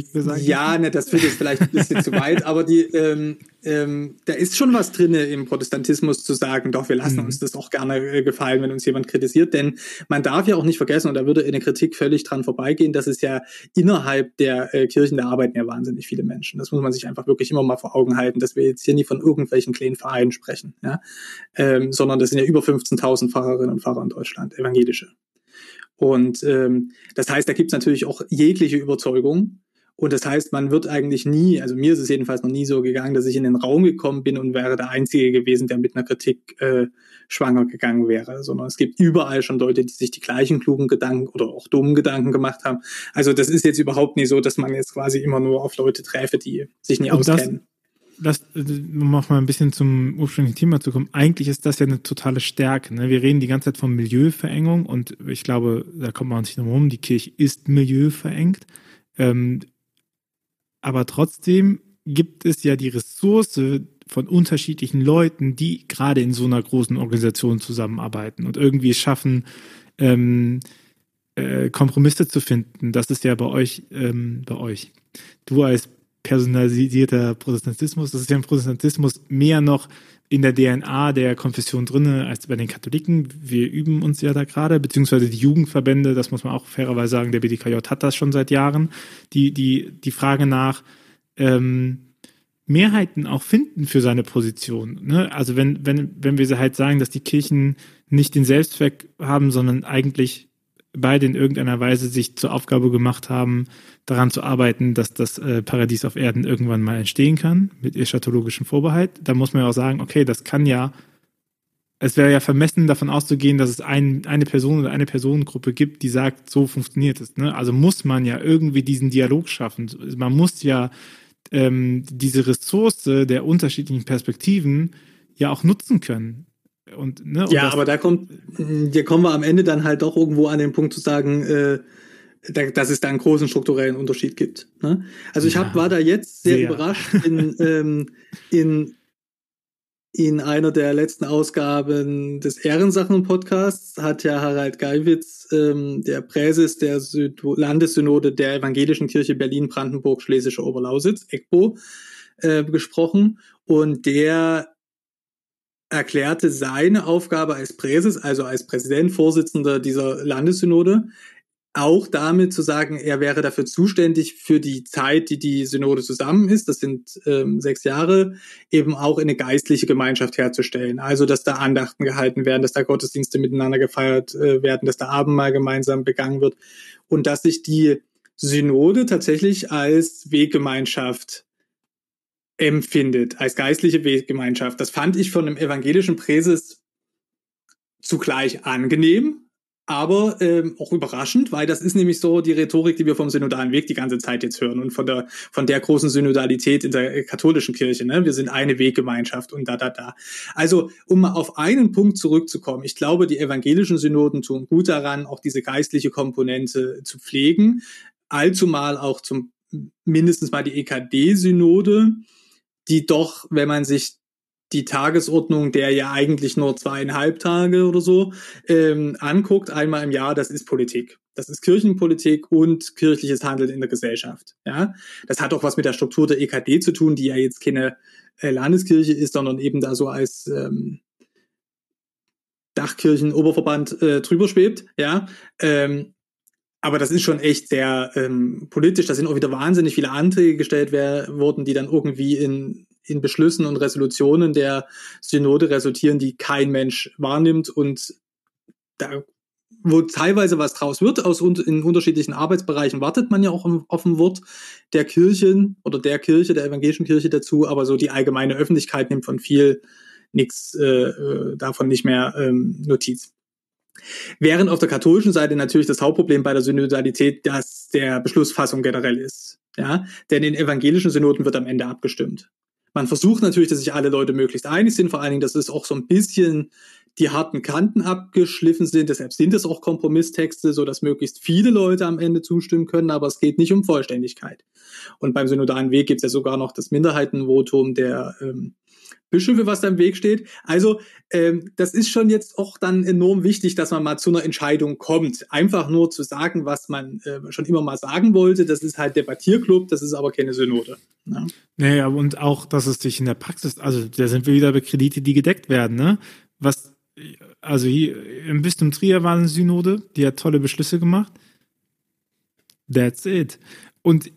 gesagt. Ja, ne, das führt jetzt vielleicht ein bisschen zu weit, <laughs> aber die, ähm, ähm, da ist schon was drin im Protestantismus zu sagen, doch, wir lassen mhm. uns das auch gerne äh, gefallen, wenn uns jemand kritisiert, denn man darf ja auch nicht vergessen, und da würde eine Kritik völlig dran vorbeigehen, dass es ja innerhalb der äh, Kirchen, da arbeiten ja wahnsinnig viele Menschen. Das muss man sich einfach wirklich immer mal vor Augen halten, dass wir jetzt hier nie von irgendwelchen kleinen Vereinen sprechen, ja, ähm, sondern das sind ja über 15.000 Pfarrerinnen und Pfarrer in Deutschland, evangelische. Und ähm, das heißt, da gibt es natürlich auch jegliche Überzeugung. Und das heißt, man wird eigentlich nie, also mir ist es jedenfalls noch nie so gegangen, dass ich in den Raum gekommen bin und wäre der Einzige gewesen, der mit einer Kritik äh, schwanger gegangen wäre, sondern es gibt überall schon Leute, die sich die gleichen klugen Gedanken oder auch dummen Gedanken gemacht haben. Also das ist jetzt überhaupt nicht so, dass man jetzt quasi immer nur auf Leute träfe, die sich nie und auskennen.
Das, lass noch mal ein bisschen zum ursprünglichen Thema zu kommen. Eigentlich ist das ja eine totale Stärke. Ne? Wir reden die ganze Zeit von Milieuverengung und ich glaube, da kommt man nicht drum herum. Die Kirche ist milieuverengt. Ähm, aber trotzdem gibt es ja die Ressource von unterschiedlichen Leuten, die gerade in so einer großen Organisation zusammenarbeiten und irgendwie schaffen, ähm, äh, Kompromisse zu finden. Das ist ja bei euch, ähm, bei euch. Du als personalisierter Protestantismus, das ist ja ein Protestantismus mehr noch in der DNA der Konfession drinne als bei den Katholiken. Wir üben uns ja da gerade, beziehungsweise die Jugendverbände, das muss man auch fairerweise sagen, der BDKJ hat das schon seit Jahren, die, die, die Frage nach ähm, Mehrheiten auch finden für seine Position. Ne? Also wenn, wenn, wenn wir halt sagen, dass die Kirchen nicht den Selbstzweck haben, sondern eigentlich beide in irgendeiner Weise sich zur Aufgabe gemacht haben, daran zu arbeiten, dass das äh, Paradies auf Erden irgendwann mal entstehen kann, mit eschatologischem Vorbehalt. Da muss man ja auch sagen, okay, das kann ja, es wäre ja vermessen davon auszugehen, dass es ein, eine Person oder eine Personengruppe gibt, die sagt, so funktioniert es. Ne? Also muss man ja irgendwie diesen Dialog schaffen. Man muss ja ähm, diese Ressource der unterschiedlichen Perspektiven ja auch nutzen können. Und,
ne, und ja, aber da kommt, hier kommen wir am Ende dann halt doch irgendwo an den Punkt zu sagen, äh, dass es da einen großen strukturellen Unterschied gibt. Ne? Also ich ja, hab, war da jetzt sehr, sehr. überrascht in, ähm, in, in einer der letzten Ausgaben des Ehrensachen-Podcasts hat ja Harald Geiwitz, ähm, der Präses der Süd Landessynode der Evangelischen Kirche Berlin-Brandenburg-Schlesische Oberlausitz, EGBO, äh, gesprochen. Und der erklärte seine Aufgabe als Präses, also als Präsident, Vorsitzender dieser Landessynode, auch damit zu sagen, er wäre dafür zuständig für die Zeit, die die Synode zusammen ist, das sind ähm, sechs Jahre, eben auch eine geistliche Gemeinschaft herzustellen. Also, dass da Andachten gehalten werden, dass da Gottesdienste miteinander gefeiert äh, werden, dass da Abendmahl gemeinsam begangen wird und dass sich die Synode tatsächlich als Weggemeinschaft empfindet, als geistliche Weggemeinschaft. Das fand ich von einem evangelischen Präses zugleich angenehm, aber ähm, auch überraschend, weil das ist nämlich so die Rhetorik, die wir vom synodalen Weg die ganze Zeit jetzt hören und von der von der großen Synodalität in der katholischen Kirche. Ne? Wir sind eine Weggemeinschaft und da da da. Also um mal auf einen Punkt zurückzukommen, ich glaube, die evangelischen Synoden tun gut daran, auch diese geistliche Komponente zu pflegen, allzumal auch zum mindestens mal die EKD-Synode, die doch, wenn man sich die Tagesordnung der ja eigentlich nur zweieinhalb Tage oder so ähm, anguckt, einmal im Jahr, das ist Politik. Das ist Kirchenpolitik und kirchliches Handeln in der Gesellschaft. Ja, das hat auch was mit der Struktur der EKD zu tun, die ja jetzt keine äh, Landeskirche ist, sondern eben da so als ähm, Dachkirchen-Oberverband äh, drüber schwebt. Ja, ähm, aber das ist schon echt sehr ähm, politisch. Da sind auch wieder wahnsinnig viele Anträge gestellt worden, die dann irgendwie in in Beschlüssen und Resolutionen der Synode resultieren, die kein Mensch wahrnimmt und da wo teilweise was draus wird, aus in unterschiedlichen Arbeitsbereichen wartet man ja auch auf ein Wort der Kirchen oder der Kirche, der evangelischen Kirche dazu, aber so die allgemeine Öffentlichkeit nimmt von viel nichts äh, äh, davon nicht mehr ähm, Notiz. Während auf der katholischen Seite natürlich das Hauptproblem bei der Synodalität, dass der Beschlussfassung generell ist. Ja, denn in evangelischen Synoden wird am Ende abgestimmt. Man versucht natürlich, dass sich alle Leute möglichst einig sind. Vor allen Dingen, das ist auch so ein bisschen die harten Kanten abgeschliffen sind. Deshalb sind es auch Kompromisstexte, so dass möglichst viele Leute am Ende zustimmen können, aber es geht nicht um Vollständigkeit. Und beim synodalen Weg gibt es ja sogar noch das Minderheitenvotum der ähm, Bischöfe, was da im Weg steht. Also ähm, das ist schon jetzt auch dann enorm wichtig, dass man mal zu einer Entscheidung kommt. Einfach nur zu sagen, was man äh, schon immer mal sagen wollte, das ist halt Debattierclub, das ist aber keine Synode.
Ja. Naja, und auch, dass es sich in der Praxis, also da sind wir wieder bei Kredite, die gedeckt werden, ne? Was, also hier im Bistum Trier war eine Synode, die hat tolle Beschlüsse gemacht. That's it. Und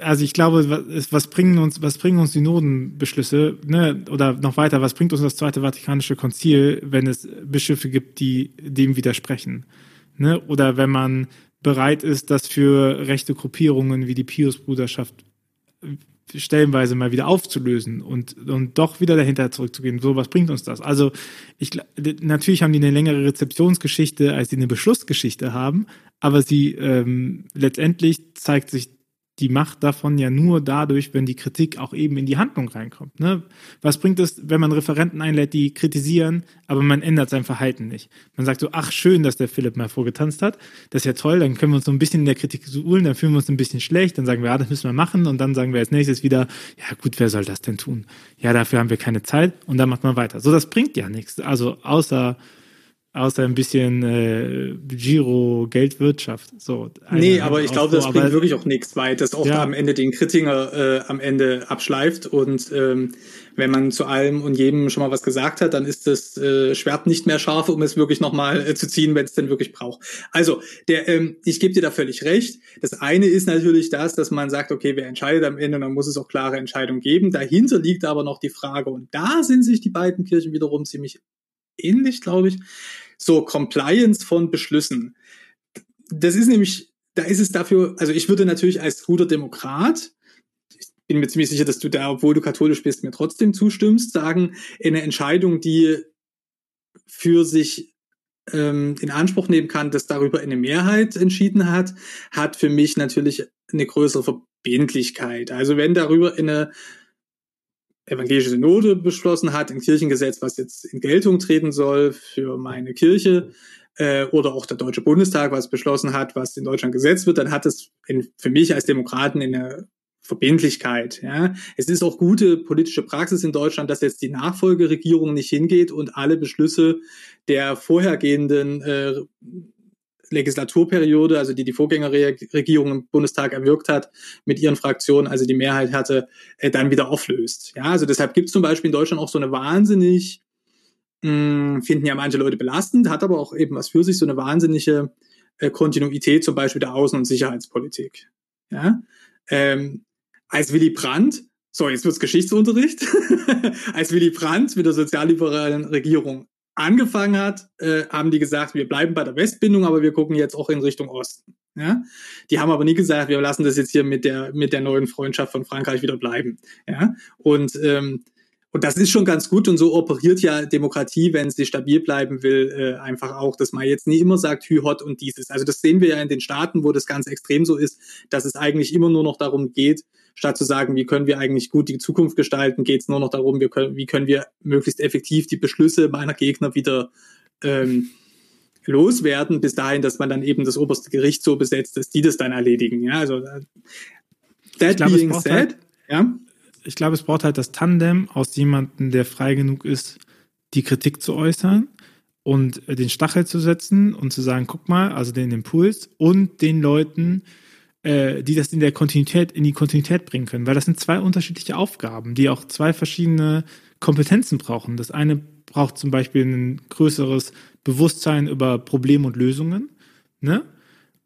also ich glaube, was, bringen uns, was bringen uns die Notenbeschlüsse, ne, oder noch weiter, was bringt uns das Zweite Vatikanische Konzil, wenn es Bischöfe gibt, die dem widersprechen, ne, oder wenn man bereit ist, das für rechte Gruppierungen wie die Pius-Bruderschaft stellenweise mal wieder aufzulösen und, und doch wieder dahinter zurückzugehen. So, was bringt uns das? Also, ich, natürlich haben die eine längere Rezeptionsgeschichte, als sie eine Beschlussgeschichte haben, aber sie ähm, letztendlich zeigt sich die Macht davon ja nur dadurch, wenn die Kritik auch eben in die Handlung reinkommt. Ne? Was bringt es, wenn man Referenten einlädt, die kritisieren, aber man ändert sein Verhalten nicht? Man sagt so, ach schön, dass der Philipp mal vorgetanzt hat, das ist ja toll, dann können wir uns so ein bisschen in der Kritik suhlen, dann fühlen wir uns ein bisschen schlecht, dann sagen wir, ja, das müssen wir machen und dann sagen wir als nächstes wieder, ja gut, wer soll das denn tun? Ja, dafür haben wir keine Zeit und dann macht man weiter. So, das bringt ja nichts. Also außer außer ein bisschen äh, Giro, Geldwirtschaft. So,
nee, aber ich glaube, so, das bringt wirklich auch nichts, weil das auch ja. am Ende den Kritiker äh, am Ende abschleift. Und ähm, wenn man zu allem und jedem schon mal was gesagt hat, dann ist das äh, Schwert nicht mehr scharf, um es wirklich nochmal äh, zu ziehen, wenn es denn wirklich braucht. Also, der, ähm, ich gebe dir da völlig recht. Das eine ist natürlich das, dass man sagt, okay, wer entscheidet am Ende, dann muss es auch klare Entscheidungen geben. Dahinter liegt aber noch die Frage, und da sind sich die beiden Kirchen wiederum ziemlich ähnlich, glaube ich so Compliance von Beschlüssen. Das ist nämlich, da ist es dafür, also ich würde natürlich als guter Demokrat, ich bin mir ziemlich sicher, dass du da, obwohl du katholisch bist, mir trotzdem zustimmst, sagen, eine Entscheidung, die für sich ähm, in Anspruch nehmen kann, dass darüber eine Mehrheit entschieden hat, hat für mich natürlich eine größere Verbindlichkeit. Also wenn darüber eine evangelische Synode beschlossen hat, ein Kirchengesetz, was jetzt in Geltung treten soll für meine Kirche, äh, oder auch der Deutsche Bundestag, was beschlossen hat, was in Deutschland gesetzt wird, dann hat es in, für mich als Demokraten eine Verbindlichkeit. Ja. Es ist auch gute politische Praxis in Deutschland, dass jetzt die Nachfolgeregierung nicht hingeht und alle Beschlüsse der vorhergehenden äh, Legislaturperiode, also die die Vorgängerregierung im Bundestag erwirkt hat, mit ihren Fraktionen, also die Mehrheit hatte, äh, dann wieder auflöst. Ja, also deshalb gibt es zum Beispiel in Deutschland auch so eine wahnsinnig, mh, hm, finden ja manche Leute belastend, hat aber auch eben was für sich, so eine wahnsinnige äh, Kontinuität zum Beispiel der Außen- und Sicherheitspolitik. Ja, ähm, als Willy Brandt so, jetzt wird's Geschichtsunterricht. <laughs> Als Willy Brandt mit der sozialliberalen Regierung angefangen hat, äh, haben die gesagt, wir bleiben bei der Westbindung, aber wir gucken jetzt auch in Richtung Osten. Ja? Die haben aber nie gesagt, wir lassen das jetzt hier mit der, mit der neuen Freundschaft von Frankreich wieder bleiben. Ja? Und, ähm, und das ist schon ganz gut und so operiert ja Demokratie, wenn sie stabil bleiben will, äh, einfach auch, dass man jetzt nie immer sagt, hü, hot und dieses. Also das sehen wir ja in den Staaten, wo das ganz extrem so ist, dass es eigentlich immer nur noch darum geht, statt zu sagen, wie können wir eigentlich gut die Zukunft gestalten, geht es nur noch darum, wir können, wie können wir möglichst effektiv die Beschlüsse meiner Gegner wieder ähm, loswerden, bis dahin, dass man dann eben das oberste Gericht so besetzt, dass die das dann erledigen. Ja, also äh,
that glaub, being said, halt, ja. Ich glaube, es braucht halt das Tandem aus jemandem, der frei genug ist, die Kritik zu äußern und äh, den Stachel zu setzen und zu sagen, guck mal, also den Impuls und den Leuten, äh, die das in der Kontinuität, in die Kontinuität bringen können, weil das sind zwei unterschiedliche Aufgaben, die auch zwei verschiedene Kompetenzen brauchen. Das eine braucht zum Beispiel ein größeres Bewusstsein über Probleme und Lösungen, ne?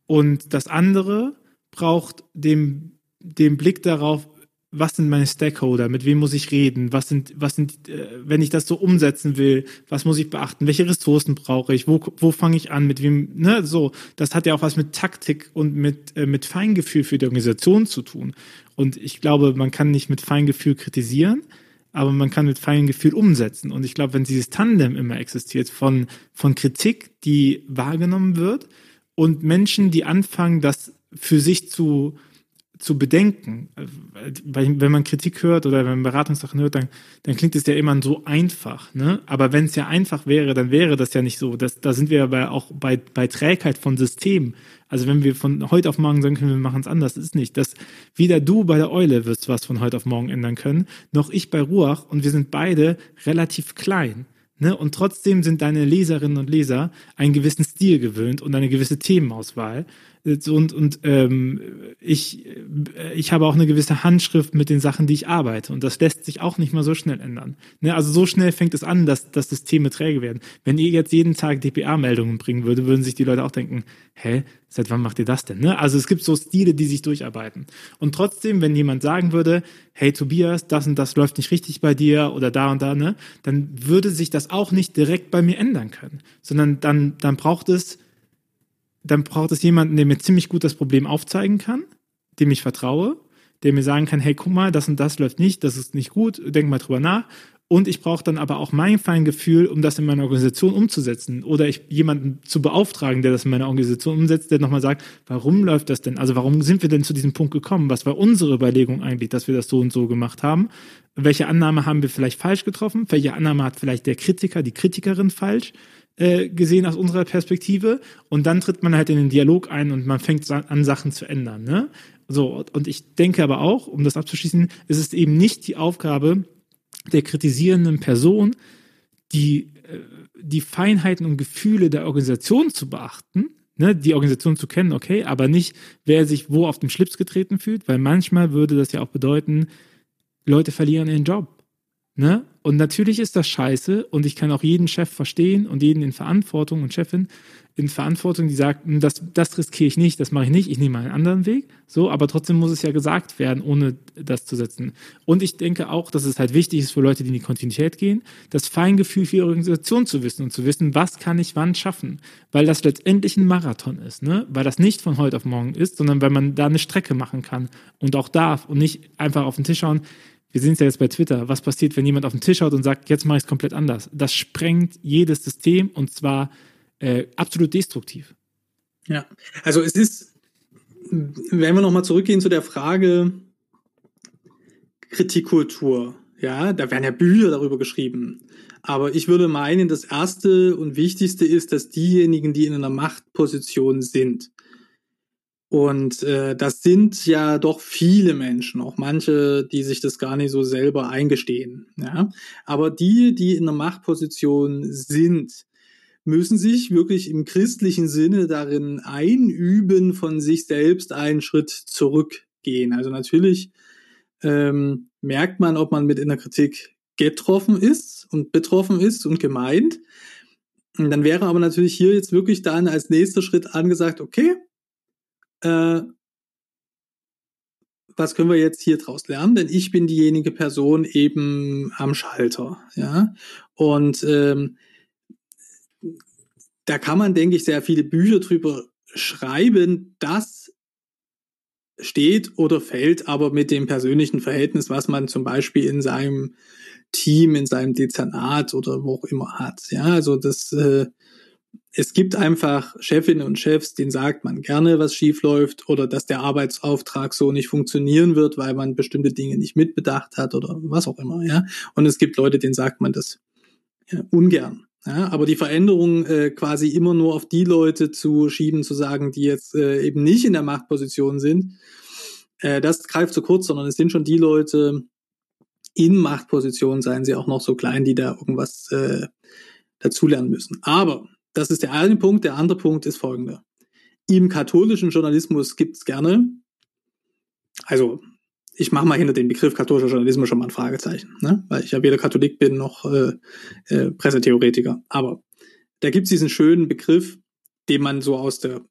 Und das andere braucht den, den Blick darauf, was sind meine Stakeholder, mit wem muss ich reden, was sind, was sind, äh, wenn ich das so umsetzen will, was muss ich beachten, welche Ressourcen brauche ich, wo, wo fange ich an, mit wem, ne, so, das hat ja auch was mit Taktik und mit, äh, mit Feingefühl für die Organisation zu tun. Und ich glaube, man kann nicht mit Feingefühl kritisieren, aber man kann mit Feingefühl umsetzen. Und ich glaube, wenn dieses Tandem immer existiert von, von Kritik, die wahrgenommen wird und Menschen, die anfangen, das für sich zu, zu bedenken. Wenn man Kritik hört oder wenn man Beratungssachen hört, dann, dann klingt es ja immer so einfach. Ne? Aber wenn es ja einfach wäre, dann wäre das ja nicht so. Das, da sind wir aber auch bei, bei Trägheit von Systemen. Also wenn wir von heute auf morgen sagen können, wir machen es anders, ist nicht. Das, weder du bei der Eule wirst was von heute auf morgen ändern können, noch ich bei Ruach und wir sind beide relativ klein. Ne? Und trotzdem sind deine Leserinnen und Leser einen gewissen Stil gewöhnt und eine gewisse Themenauswahl. Und, und ähm, ich, ich habe auch eine gewisse Handschrift mit den Sachen, die ich arbeite. Und das lässt sich auch nicht mal so schnell ändern. Ne? Also so schnell fängt es an, dass, dass Systeme träge werden. Wenn ihr jetzt jeden Tag DPA-Meldungen bringen würde, würden sich die Leute auch denken, hä, seit wann macht ihr das denn? Ne? Also es gibt so Stile, die sich durcharbeiten. Und trotzdem, wenn jemand sagen würde, hey Tobias, das und das läuft nicht richtig bei dir oder da und da, ne, dann würde sich das auch nicht direkt bei mir ändern können. Sondern dann, dann braucht es dann braucht es jemanden, der mir ziemlich gut das Problem aufzeigen kann, dem ich vertraue, der mir sagen kann, hey, guck mal, das und das läuft nicht, das ist nicht gut, denk mal drüber nach. Und ich brauche dann aber auch mein Feingefühl, um das in meiner Organisation umzusetzen. Oder ich jemanden zu beauftragen, der das in meiner Organisation umsetzt, der nochmal sagt, warum läuft das denn? Also warum sind wir denn zu diesem Punkt gekommen? Was war unsere Überlegung eigentlich, dass wir das so und so gemacht haben? Welche Annahme haben wir vielleicht falsch getroffen? Welche Annahme hat vielleicht der Kritiker, die Kritikerin falsch? Äh, gesehen aus unserer Perspektive. Und dann tritt man halt in den Dialog ein und man fängt an, Sachen zu ändern. Ne? So, und ich denke aber auch, um das abzuschließen, ist es eben nicht die Aufgabe der kritisierenden Person, die, äh, die Feinheiten und Gefühle der Organisation zu beachten, ne, die Organisation zu kennen, okay, aber nicht, wer sich wo auf dem Schlips getreten fühlt, weil manchmal würde das ja auch bedeuten, Leute verlieren ihren Job. Ne? Und natürlich ist das scheiße und ich kann auch jeden Chef verstehen und jeden in Verantwortung und Chefin in Verantwortung, die sagt, hm, das, das riskiere ich nicht, das mache ich nicht, ich nehme einen anderen Weg. So, aber trotzdem muss es ja gesagt werden, ohne das zu setzen. Und ich denke auch, dass es halt wichtig ist für Leute, die in die Kontinuität gehen, das Feingefühl für ihre Organisation zu wissen und zu wissen, was kann ich wann schaffen. Weil das letztendlich ein Marathon ist, ne? Weil das nicht von heute auf morgen ist, sondern weil man da eine Strecke machen kann und auch darf und nicht einfach auf den Tisch schauen, wir sehen es ja jetzt bei Twitter, was passiert, wenn jemand auf den Tisch haut und sagt, jetzt mache ich es komplett anders. Das sprengt jedes System und zwar äh, absolut destruktiv.
Ja, also es ist, wenn wir nochmal zurückgehen zu der Frage Kritikkultur, ja, da werden ja Bücher darüber geschrieben. Aber ich würde meinen, das Erste und Wichtigste ist, dass diejenigen, die in einer Machtposition sind, und äh, das sind ja doch viele Menschen, auch manche, die sich das gar nicht so selber eingestehen. Ja? Aber die, die in einer Machtposition sind, müssen sich wirklich im christlichen Sinne darin einüben, von sich selbst einen Schritt zurückgehen. Also natürlich ähm, merkt man, ob man mit in der Kritik getroffen ist und betroffen ist und gemeint. Und dann wäre aber natürlich hier jetzt wirklich dann als nächster Schritt angesagt, okay, äh, was können wir jetzt hier draus lernen? Denn ich bin diejenige Person eben am Schalter, ja. Und ähm, da kann man, denke ich, sehr viele Bücher drüber schreiben. Das steht oder fällt aber mit dem persönlichen Verhältnis, was man zum Beispiel in seinem Team, in seinem Dezernat oder wo auch immer hat. Ja, also das äh, es gibt einfach Chefinnen und Chefs, denen sagt man gerne, was schief läuft oder dass der Arbeitsauftrag so nicht funktionieren wird, weil man bestimmte Dinge nicht mitbedacht hat oder was auch immer, ja. Und es gibt Leute, denen sagt man das ja, ungern. Ja, aber die Veränderung äh, quasi immer nur auf die Leute zu schieben, zu sagen, die jetzt äh, eben nicht in der Machtposition sind, äh, das greift zu kurz, sondern es sind schon die Leute in Machtpositionen, seien sie auch noch so klein, die da irgendwas äh, dazulernen müssen. Aber das ist der eine Punkt. Der andere Punkt ist folgender. Im katholischen Journalismus gibt es gerne, also ich mache mal hinter den Begriff katholischer Journalismus schon mal ein Fragezeichen, ne? weil ich ja weder Katholik bin noch äh, äh, Pressetheoretiker. Aber da gibt es diesen schönen Begriff, den man so aus der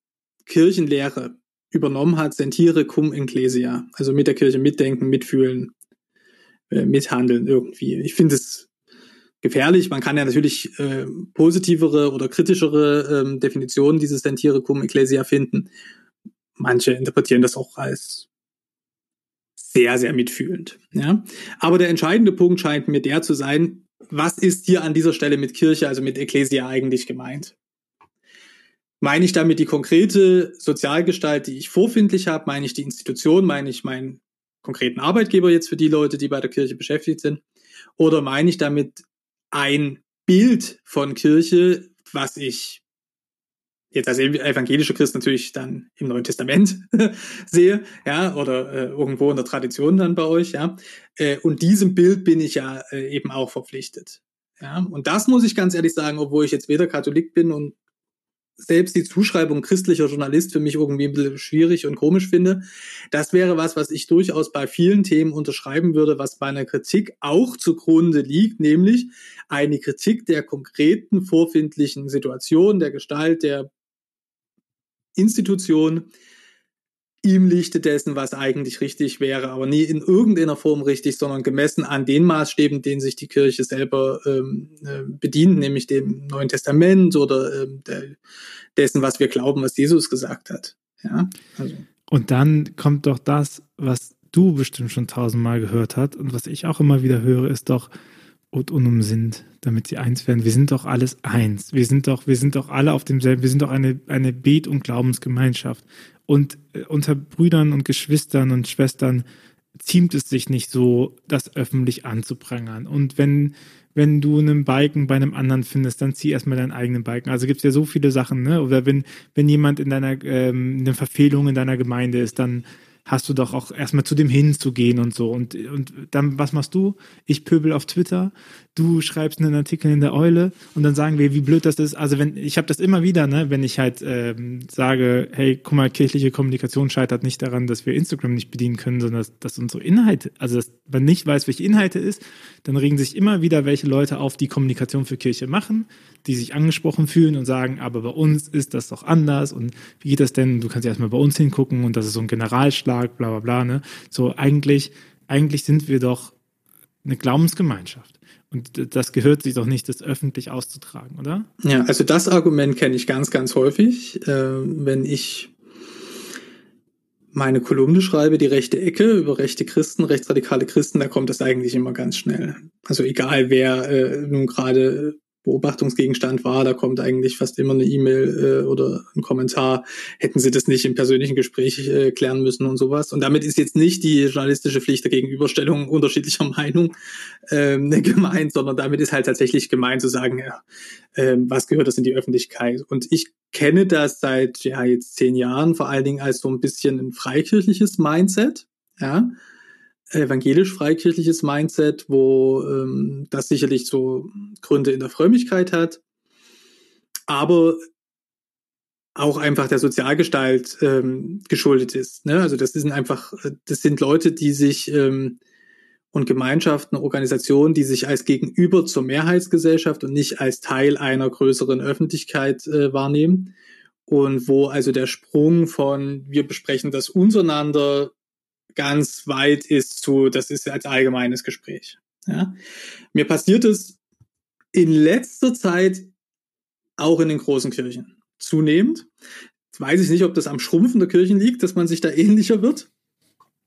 Kirchenlehre übernommen hat, sentire cum ecclesia, also mit der Kirche mitdenken, mitfühlen, äh, mithandeln irgendwie. Ich finde es gefährlich. Man kann ja natürlich äh, positivere oder kritischere ähm, Definitionen dieses Dentiere cum ecclesia finden. Manche interpretieren das auch als sehr, sehr mitfühlend. Ja? Aber der entscheidende Punkt scheint mir der zu sein, was ist hier an dieser Stelle mit Kirche, also mit Ecclesia eigentlich gemeint? Meine ich damit die konkrete Sozialgestalt, die ich vorfindlich habe? Meine ich die Institution? Meine ich meinen konkreten Arbeitgeber jetzt für die Leute, die bei der Kirche beschäftigt sind? Oder meine ich damit ein Bild von Kirche, was ich jetzt als evangelischer Christ natürlich dann im Neuen Testament <laughs> sehe, ja, oder äh, irgendwo in der Tradition dann bei euch, ja. Äh, und diesem Bild bin ich ja äh, eben auch verpflichtet. Ja, und das muss ich ganz ehrlich sagen, obwohl ich jetzt weder Katholik bin und selbst die Zuschreibung christlicher Journalist für mich irgendwie ein bisschen schwierig und komisch finde. Das wäre was, was ich durchaus bei vielen Themen unterschreiben würde, was meiner Kritik auch zugrunde liegt, nämlich eine Kritik der konkreten vorfindlichen Situation, der Gestalt der Institution im Lichte dessen, was eigentlich richtig wäre, aber nie in irgendeiner Form richtig, sondern gemessen an den Maßstäben, denen sich die Kirche selber ähm, äh, bedient, nämlich dem Neuen Testament oder ähm, dessen, was wir glauben, was Jesus gesagt hat. Ja,
also. Und dann kommt doch das, was du bestimmt schon tausendmal gehört hast und was ich auch immer wieder höre, ist doch, und unum sind, damit sie eins werden. Wir sind doch alles eins. Wir sind doch, wir sind doch alle auf demselben, wir sind doch eine, eine Bet- und Glaubensgemeinschaft. Und äh, unter Brüdern und Geschwistern und Schwestern ziemt es sich nicht so, das öffentlich anzuprangern. Und wenn, wenn du einen Balken bei einem anderen findest, dann zieh erstmal deinen eigenen Balken. Also gibt es ja so viele Sachen, ne? Oder wenn, wenn jemand in deiner ähm, eine Verfehlung in deiner Gemeinde ist, dann hast du doch auch erstmal zu dem hinzugehen und so. Und, und dann, was machst du? Ich pöbel auf Twitter, du schreibst einen Artikel in der Eule und dann sagen wir, wie blöd das ist. Also wenn, ich habe das immer wieder, ne, wenn ich halt ähm, sage, hey, guck mal, kirchliche Kommunikation scheitert nicht daran, dass wir Instagram nicht bedienen können, sondern dass, dass unsere Inhalte, also dass man nicht weiß, welche Inhalte ist, dann regen sich immer wieder welche Leute auf, die Kommunikation für Kirche machen, die sich angesprochen fühlen und sagen, aber bei uns ist das doch anders und wie geht das denn? Du kannst ja erstmal bei uns hingucken und das ist so ein Generalschlag, bla bla bla. Ne? So eigentlich, eigentlich sind wir doch eine Glaubensgemeinschaft. Und das gehört sich doch nicht, das öffentlich auszutragen, oder?
Ja, also das Argument kenne ich ganz, ganz häufig, äh, wenn ich meine Kolumne schreibe, die rechte Ecke über rechte Christen, rechtsradikale Christen, da kommt das eigentlich immer ganz schnell. Also egal wer äh, nun gerade Beobachtungsgegenstand war, da kommt eigentlich fast immer eine E-Mail äh, oder ein Kommentar, hätten sie das nicht im persönlichen Gespräch äh, klären müssen und sowas. Und damit ist jetzt nicht die journalistische Pflicht der Gegenüberstellung unterschiedlicher <laughs> Meinung ähm, <laughs> gemeint, sondern damit ist halt tatsächlich gemeint zu sagen, ja, äh, was gehört das in die Öffentlichkeit? Und ich kenne das seit ja jetzt zehn Jahren vor allen Dingen als so ein bisschen ein freikirchliches Mindset, ja evangelisch-freikirchliches Mindset, wo ähm, das sicherlich so Gründe in der Frömmigkeit hat, aber auch einfach der Sozialgestalt ähm, geschuldet ist. Ne? Also das sind einfach, das sind Leute, die sich ähm, und Gemeinschaften, Organisationen, die sich als Gegenüber zur Mehrheitsgesellschaft und nicht als Teil einer größeren Öffentlichkeit äh, wahrnehmen. Und wo also der Sprung von wir besprechen das untereinander ganz weit ist zu, das ist als allgemeines Gespräch. Ja? Mir passiert es in letzter Zeit auch in den großen Kirchen zunehmend. Jetzt weiß ich nicht, ob das am Schrumpfen der Kirchen liegt, dass man sich da ähnlicher wird.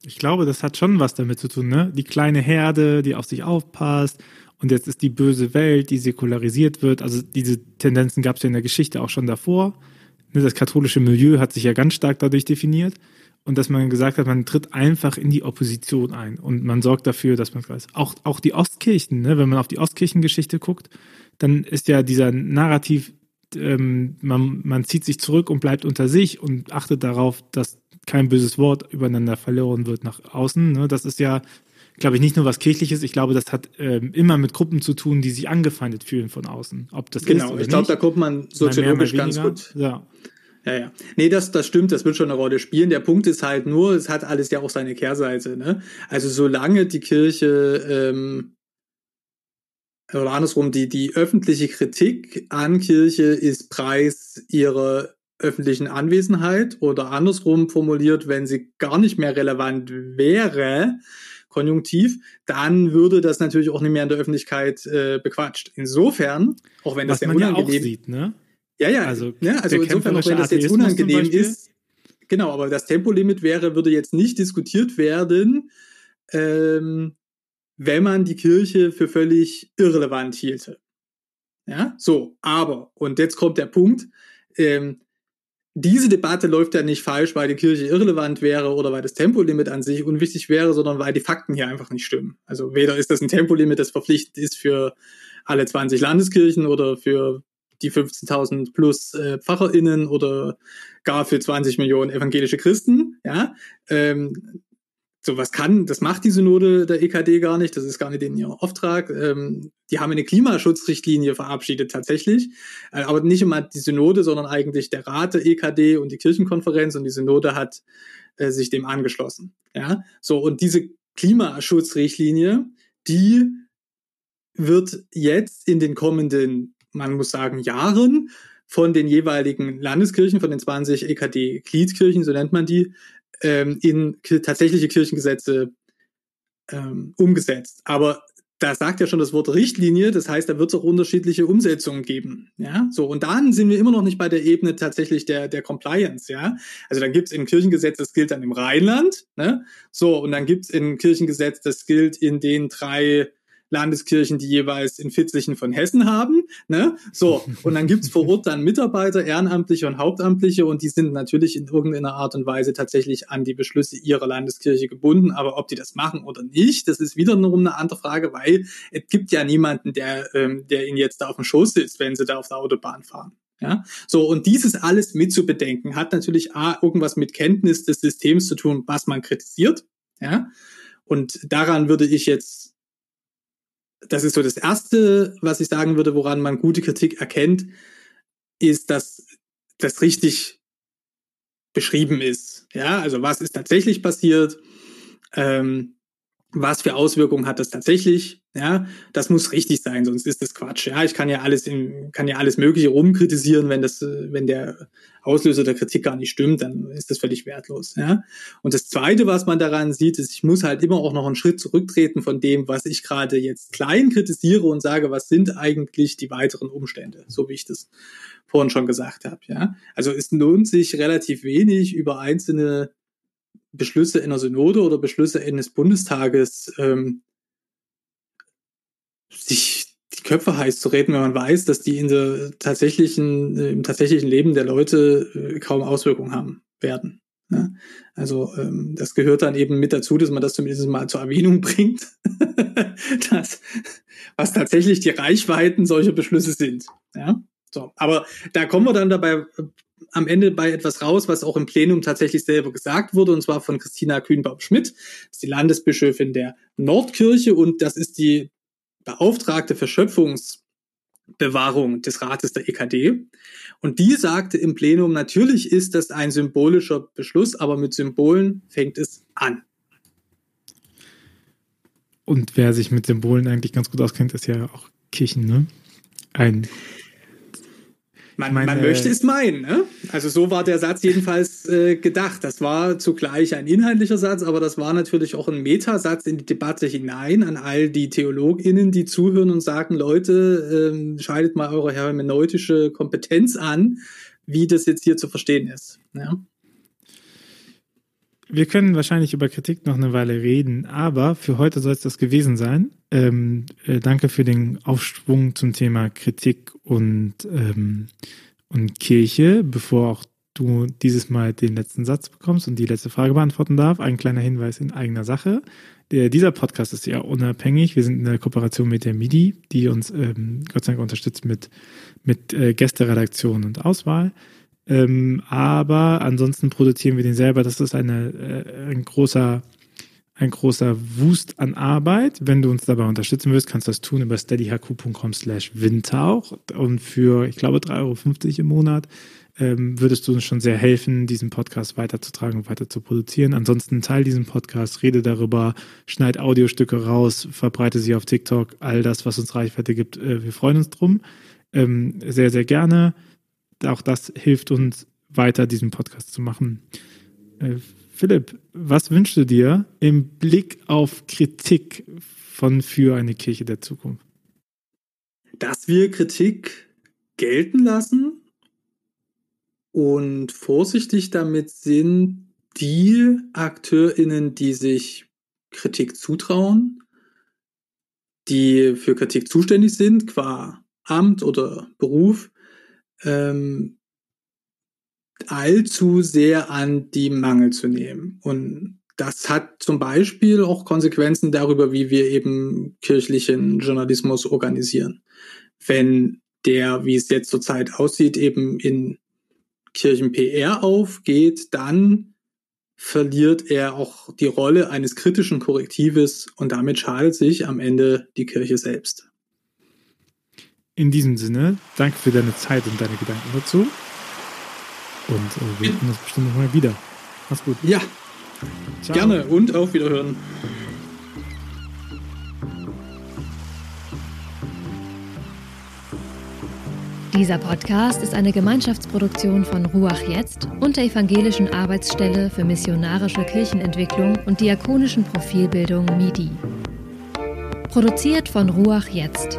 Ich glaube, das hat schon was damit zu tun, ne? Die kleine Herde, die auf sich aufpasst. Und jetzt ist die böse Welt, die säkularisiert wird. Also diese Tendenzen gab es ja in der Geschichte auch schon davor. Ne, das katholische Milieu hat sich ja ganz stark dadurch definiert und dass man gesagt hat, man tritt einfach in die Opposition ein und man sorgt dafür, dass man weiß. Auch, auch die Ostkirchen, ne? wenn man auf die Ostkirchengeschichte guckt, dann ist ja dieser Narrativ, ähm, man, man zieht sich zurück und bleibt unter sich und achtet darauf, dass kein böses Wort übereinander verloren wird nach außen. Ne? Das ist ja, glaube ich, nicht nur was Kirchliches. Ich glaube, das hat ähm, immer mit Gruppen zu tun, die sich angefeindet fühlen von außen. Ob das
genau, ich glaube, da guckt man soziologisch ganz gut. Ja. Ja, ja. Nee, das, das stimmt, das wird schon eine Rolle spielen. Der Punkt ist halt nur, es hat alles ja auch seine Kehrseite. Ne? Also solange die Kirche ähm, oder andersrum, die, die öffentliche Kritik an Kirche ist Preis ihrer öffentlichen Anwesenheit oder andersrum formuliert, wenn sie gar nicht mehr relevant wäre, konjunktiv, dann würde das natürlich auch nicht mehr in der Öffentlichkeit äh, bequatscht. Insofern, auch wenn das
Was sehr unangenehm ja sieht, ne?
Ja, ja. Also, ne? also insofern, auch wenn das jetzt unangenehm ist. Genau, aber das Tempolimit wäre, würde jetzt nicht diskutiert werden, ähm, wenn man die Kirche für völlig irrelevant hielte. Ja, so, aber, und jetzt kommt der Punkt, ähm, diese Debatte läuft ja nicht falsch, weil die Kirche irrelevant wäre oder weil das Tempolimit an sich unwichtig wäre, sondern weil die Fakten hier einfach nicht stimmen. Also weder ist das ein Tempolimit, das verpflichtend ist für alle 20 Landeskirchen oder für die 15.000 plus äh, PfarrerInnen oder gar für 20 Millionen evangelische Christen. Ja, ähm, so was kann, das macht die Synode der EKD gar nicht, das ist gar nicht in ihr Auftrag. Ähm, die haben eine Klimaschutzrichtlinie verabschiedet tatsächlich, äh, aber nicht immer die Synode, sondern eigentlich der Rat der EKD und die Kirchenkonferenz und die Synode hat äh, sich dem angeschlossen. Ja, so und diese Klimaschutzrichtlinie, die wird jetzt in den kommenden, man muss sagen, Jahren von den jeweiligen Landeskirchen, von den 20 EKD-Gliedkirchen, so nennt man die, ähm, in tatsächliche Kirchengesetze ähm, umgesetzt. Aber da sagt ja schon das Wort Richtlinie, das heißt, da wird es auch unterschiedliche Umsetzungen geben. Ja, so und dann sind wir immer noch nicht bei der Ebene tatsächlich der, der Compliance, ja. Also dann gibt es im Kirchengesetz, das gilt dann im Rheinland, ne? So, und dann gibt es im Kirchengesetz, das gilt in den drei Landeskirchen, die jeweils in Fitzlichen von Hessen haben. Ne? So, und dann gibt's vor Ort dann Mitarbeiter, Ehrenamtliche und Hauptamtliche und die sind natürlich in irgendeiner Art und Weise tatsächlich an die Beschlüsse ihrer Landeskirche gebunden. Aber ob die das machen oder nicht, das ist wiederum eine andere Frage, weil es gibt ja niemanden, der, ähm, der ihnen jetzt da auf dem Schoß sitzt, wenn sie da auf der Autobahn fahren. Ja, so und dieses alles mitzubedenken hat natürlich A, irgendwas mit Kenntnis des Systems zu tun, was man kritisiert. Ja, und daran würde ich jetzt das ist so das Erste, was ich sagen würde, woran man gute Kritik erkennt, ist, dass das richtig beschrieben ist. Ja, also was ist tatsächlich passiert? Ähm, was für Auswirkungen hat das tatsächlich? Ja, das muss richtig sein, sonst ist das Quatsch. Ja, ich kann ja alles in, kann ja alles Mögliche rumkritisieren, wenn das, wenn der Auslöser der Kritik gar nicht stimmt, dann ist das völlig wertlos. Ja, und das Zweite, was man daran sieht, ist, ich muss halt immer auch noch einen Schritt zurücktreten von dem, was ich gerade jetzt klein kritisiere und sage, was sind eigentlich die weiteren Umstände, so wie ich das vorhin schon gesagt habe. Ja, also es lohnt sich relativ wenig über einzelne Beschlüsse in der Synode oder Beschlüsse eines Bundestages ähm, sich die Köpfe heiß zu reden, wenn man weiß, dass die in der tatsächlichen, im tatsächlichen Leben der Leute äh, kaum Auswirkungen haben werden. Ja? Also ähm, das gehört dann eben mit dazu, dass man das zumindest mal zur Erwähnung <laughs> bringt, dass, was tatsächlich die Reichweiten solcher Beschlüsse sind. Ja? So, aber da kommen wir dann dabei am Ende bei etwas raus, was auch im Plenum tatsächlich selber gesagt wurde, und zwar von Christina Kühnbaum-Schmidt, die Landesbischöfin der Nordkirche und das ist die Beauftragte für Schöpfungsbewahrung des Rates der EKD. Und die sagte im Plenum, natürlich ist das ein symbolischer Beschluss, aber mit Symbolen fängt es an.
Und wer sich mit Symbolen eigentlich ganz gut auskennt, ist ja auch Kirchen, ne? Ein
man, meine, man möchte es meinen. Ne? Also so war der Satz jedenfalls äh, gedacht. Das war zugleich ein inhaltlicher Satz, aber das war natürlich auch ein Metasatz in die Debatte hinein an all die TheologInnen, die zuhören und sagen, Leute, ähm, scheidet mal eure hermeneutische Kompetenz an, wie das jetzt hier zu verstehen ist. Ja?
Wir können wahrscheinlich über Kritik noch eine Weile reden, aber für heute soll es das gewesen sein. Ähm, äh, danke für den Aufschwung zum Thema Kritik und, ähm, und Kirche. Bevor auch du dieses Mal den letzten Satz bekommst und die letzte Frage beantworten darf, ein kleiner Hinweis in eigener Sache. Der, dieser Podcast ist ja unabhängig. Wir sind in der Kooperation mit der MIDI, die uns ähm, Gott sei Dank unterstützt mit, mit äh, Gästeredaktion und Auswahl. Ähm, aber ansonsten produzieren wir den selber. Das ist eine, äh, ein großer ein großer Wust an Arbeit. Wenn du uns dabei unterstützen willst, kannst du das tun über steadyhq.com slash windtauch und für, ich glaube, 3,50 Euro im Monat ähm, würdest du uns schon sehr helfen, diesen Podcast weiterzutragen und weiter zu produzieren. Ansonsten teil diesen Podcast, rede darüber, schneid Audiostücke raus, verbreite sie auf TikTok, all das, was uns Reichweite gibt. Äh, wir freuen uns drum. Ähm, sehr, sehr gerne auch das hilft uns weiter, diesen Podcast zu machen. Äh, Philipp, was wünschst du dir im Blick auf Kritik von für eine Kirche der Zukunft?
Dass wir Kritik gelten lassen und vorsichtig damit sind, die AkteurInnen, die sich Kritik zutrauen, die für Kritik zuständig sind, qua Amt oder Beruf, ähm, allzu sehr an die Mangel zu nehmen. Und das hat zum Beispiel auch Konsequenzen darüber, wie wir eben kirchlichen Journalismus organisieren. Wenn der, wie es jetzt zurzeit aussieht, eben in Kirchen-PR aufgeht, dann verliert er auch die Rolle eines kritischen Korrektives und damit schadet sich am Ende die Kirche selbst.
In diesem Sinne, danke für deine Zeit und deine Gedanken dazu. Und äh, wir sehen uns bestimmt nochmal wieder. Mach's gut.
Ja, Ciao. gerne und auf Wiederhören.
Dieser Podcast ist eine Gemeinschaftsproduktion von Ruach Jetzt und der Evangelischen Arbeitsstelle für missionarische Kirchenentwicklung und diakonischen Profilbildung MIDI. Produziert von Ruach Jetzt.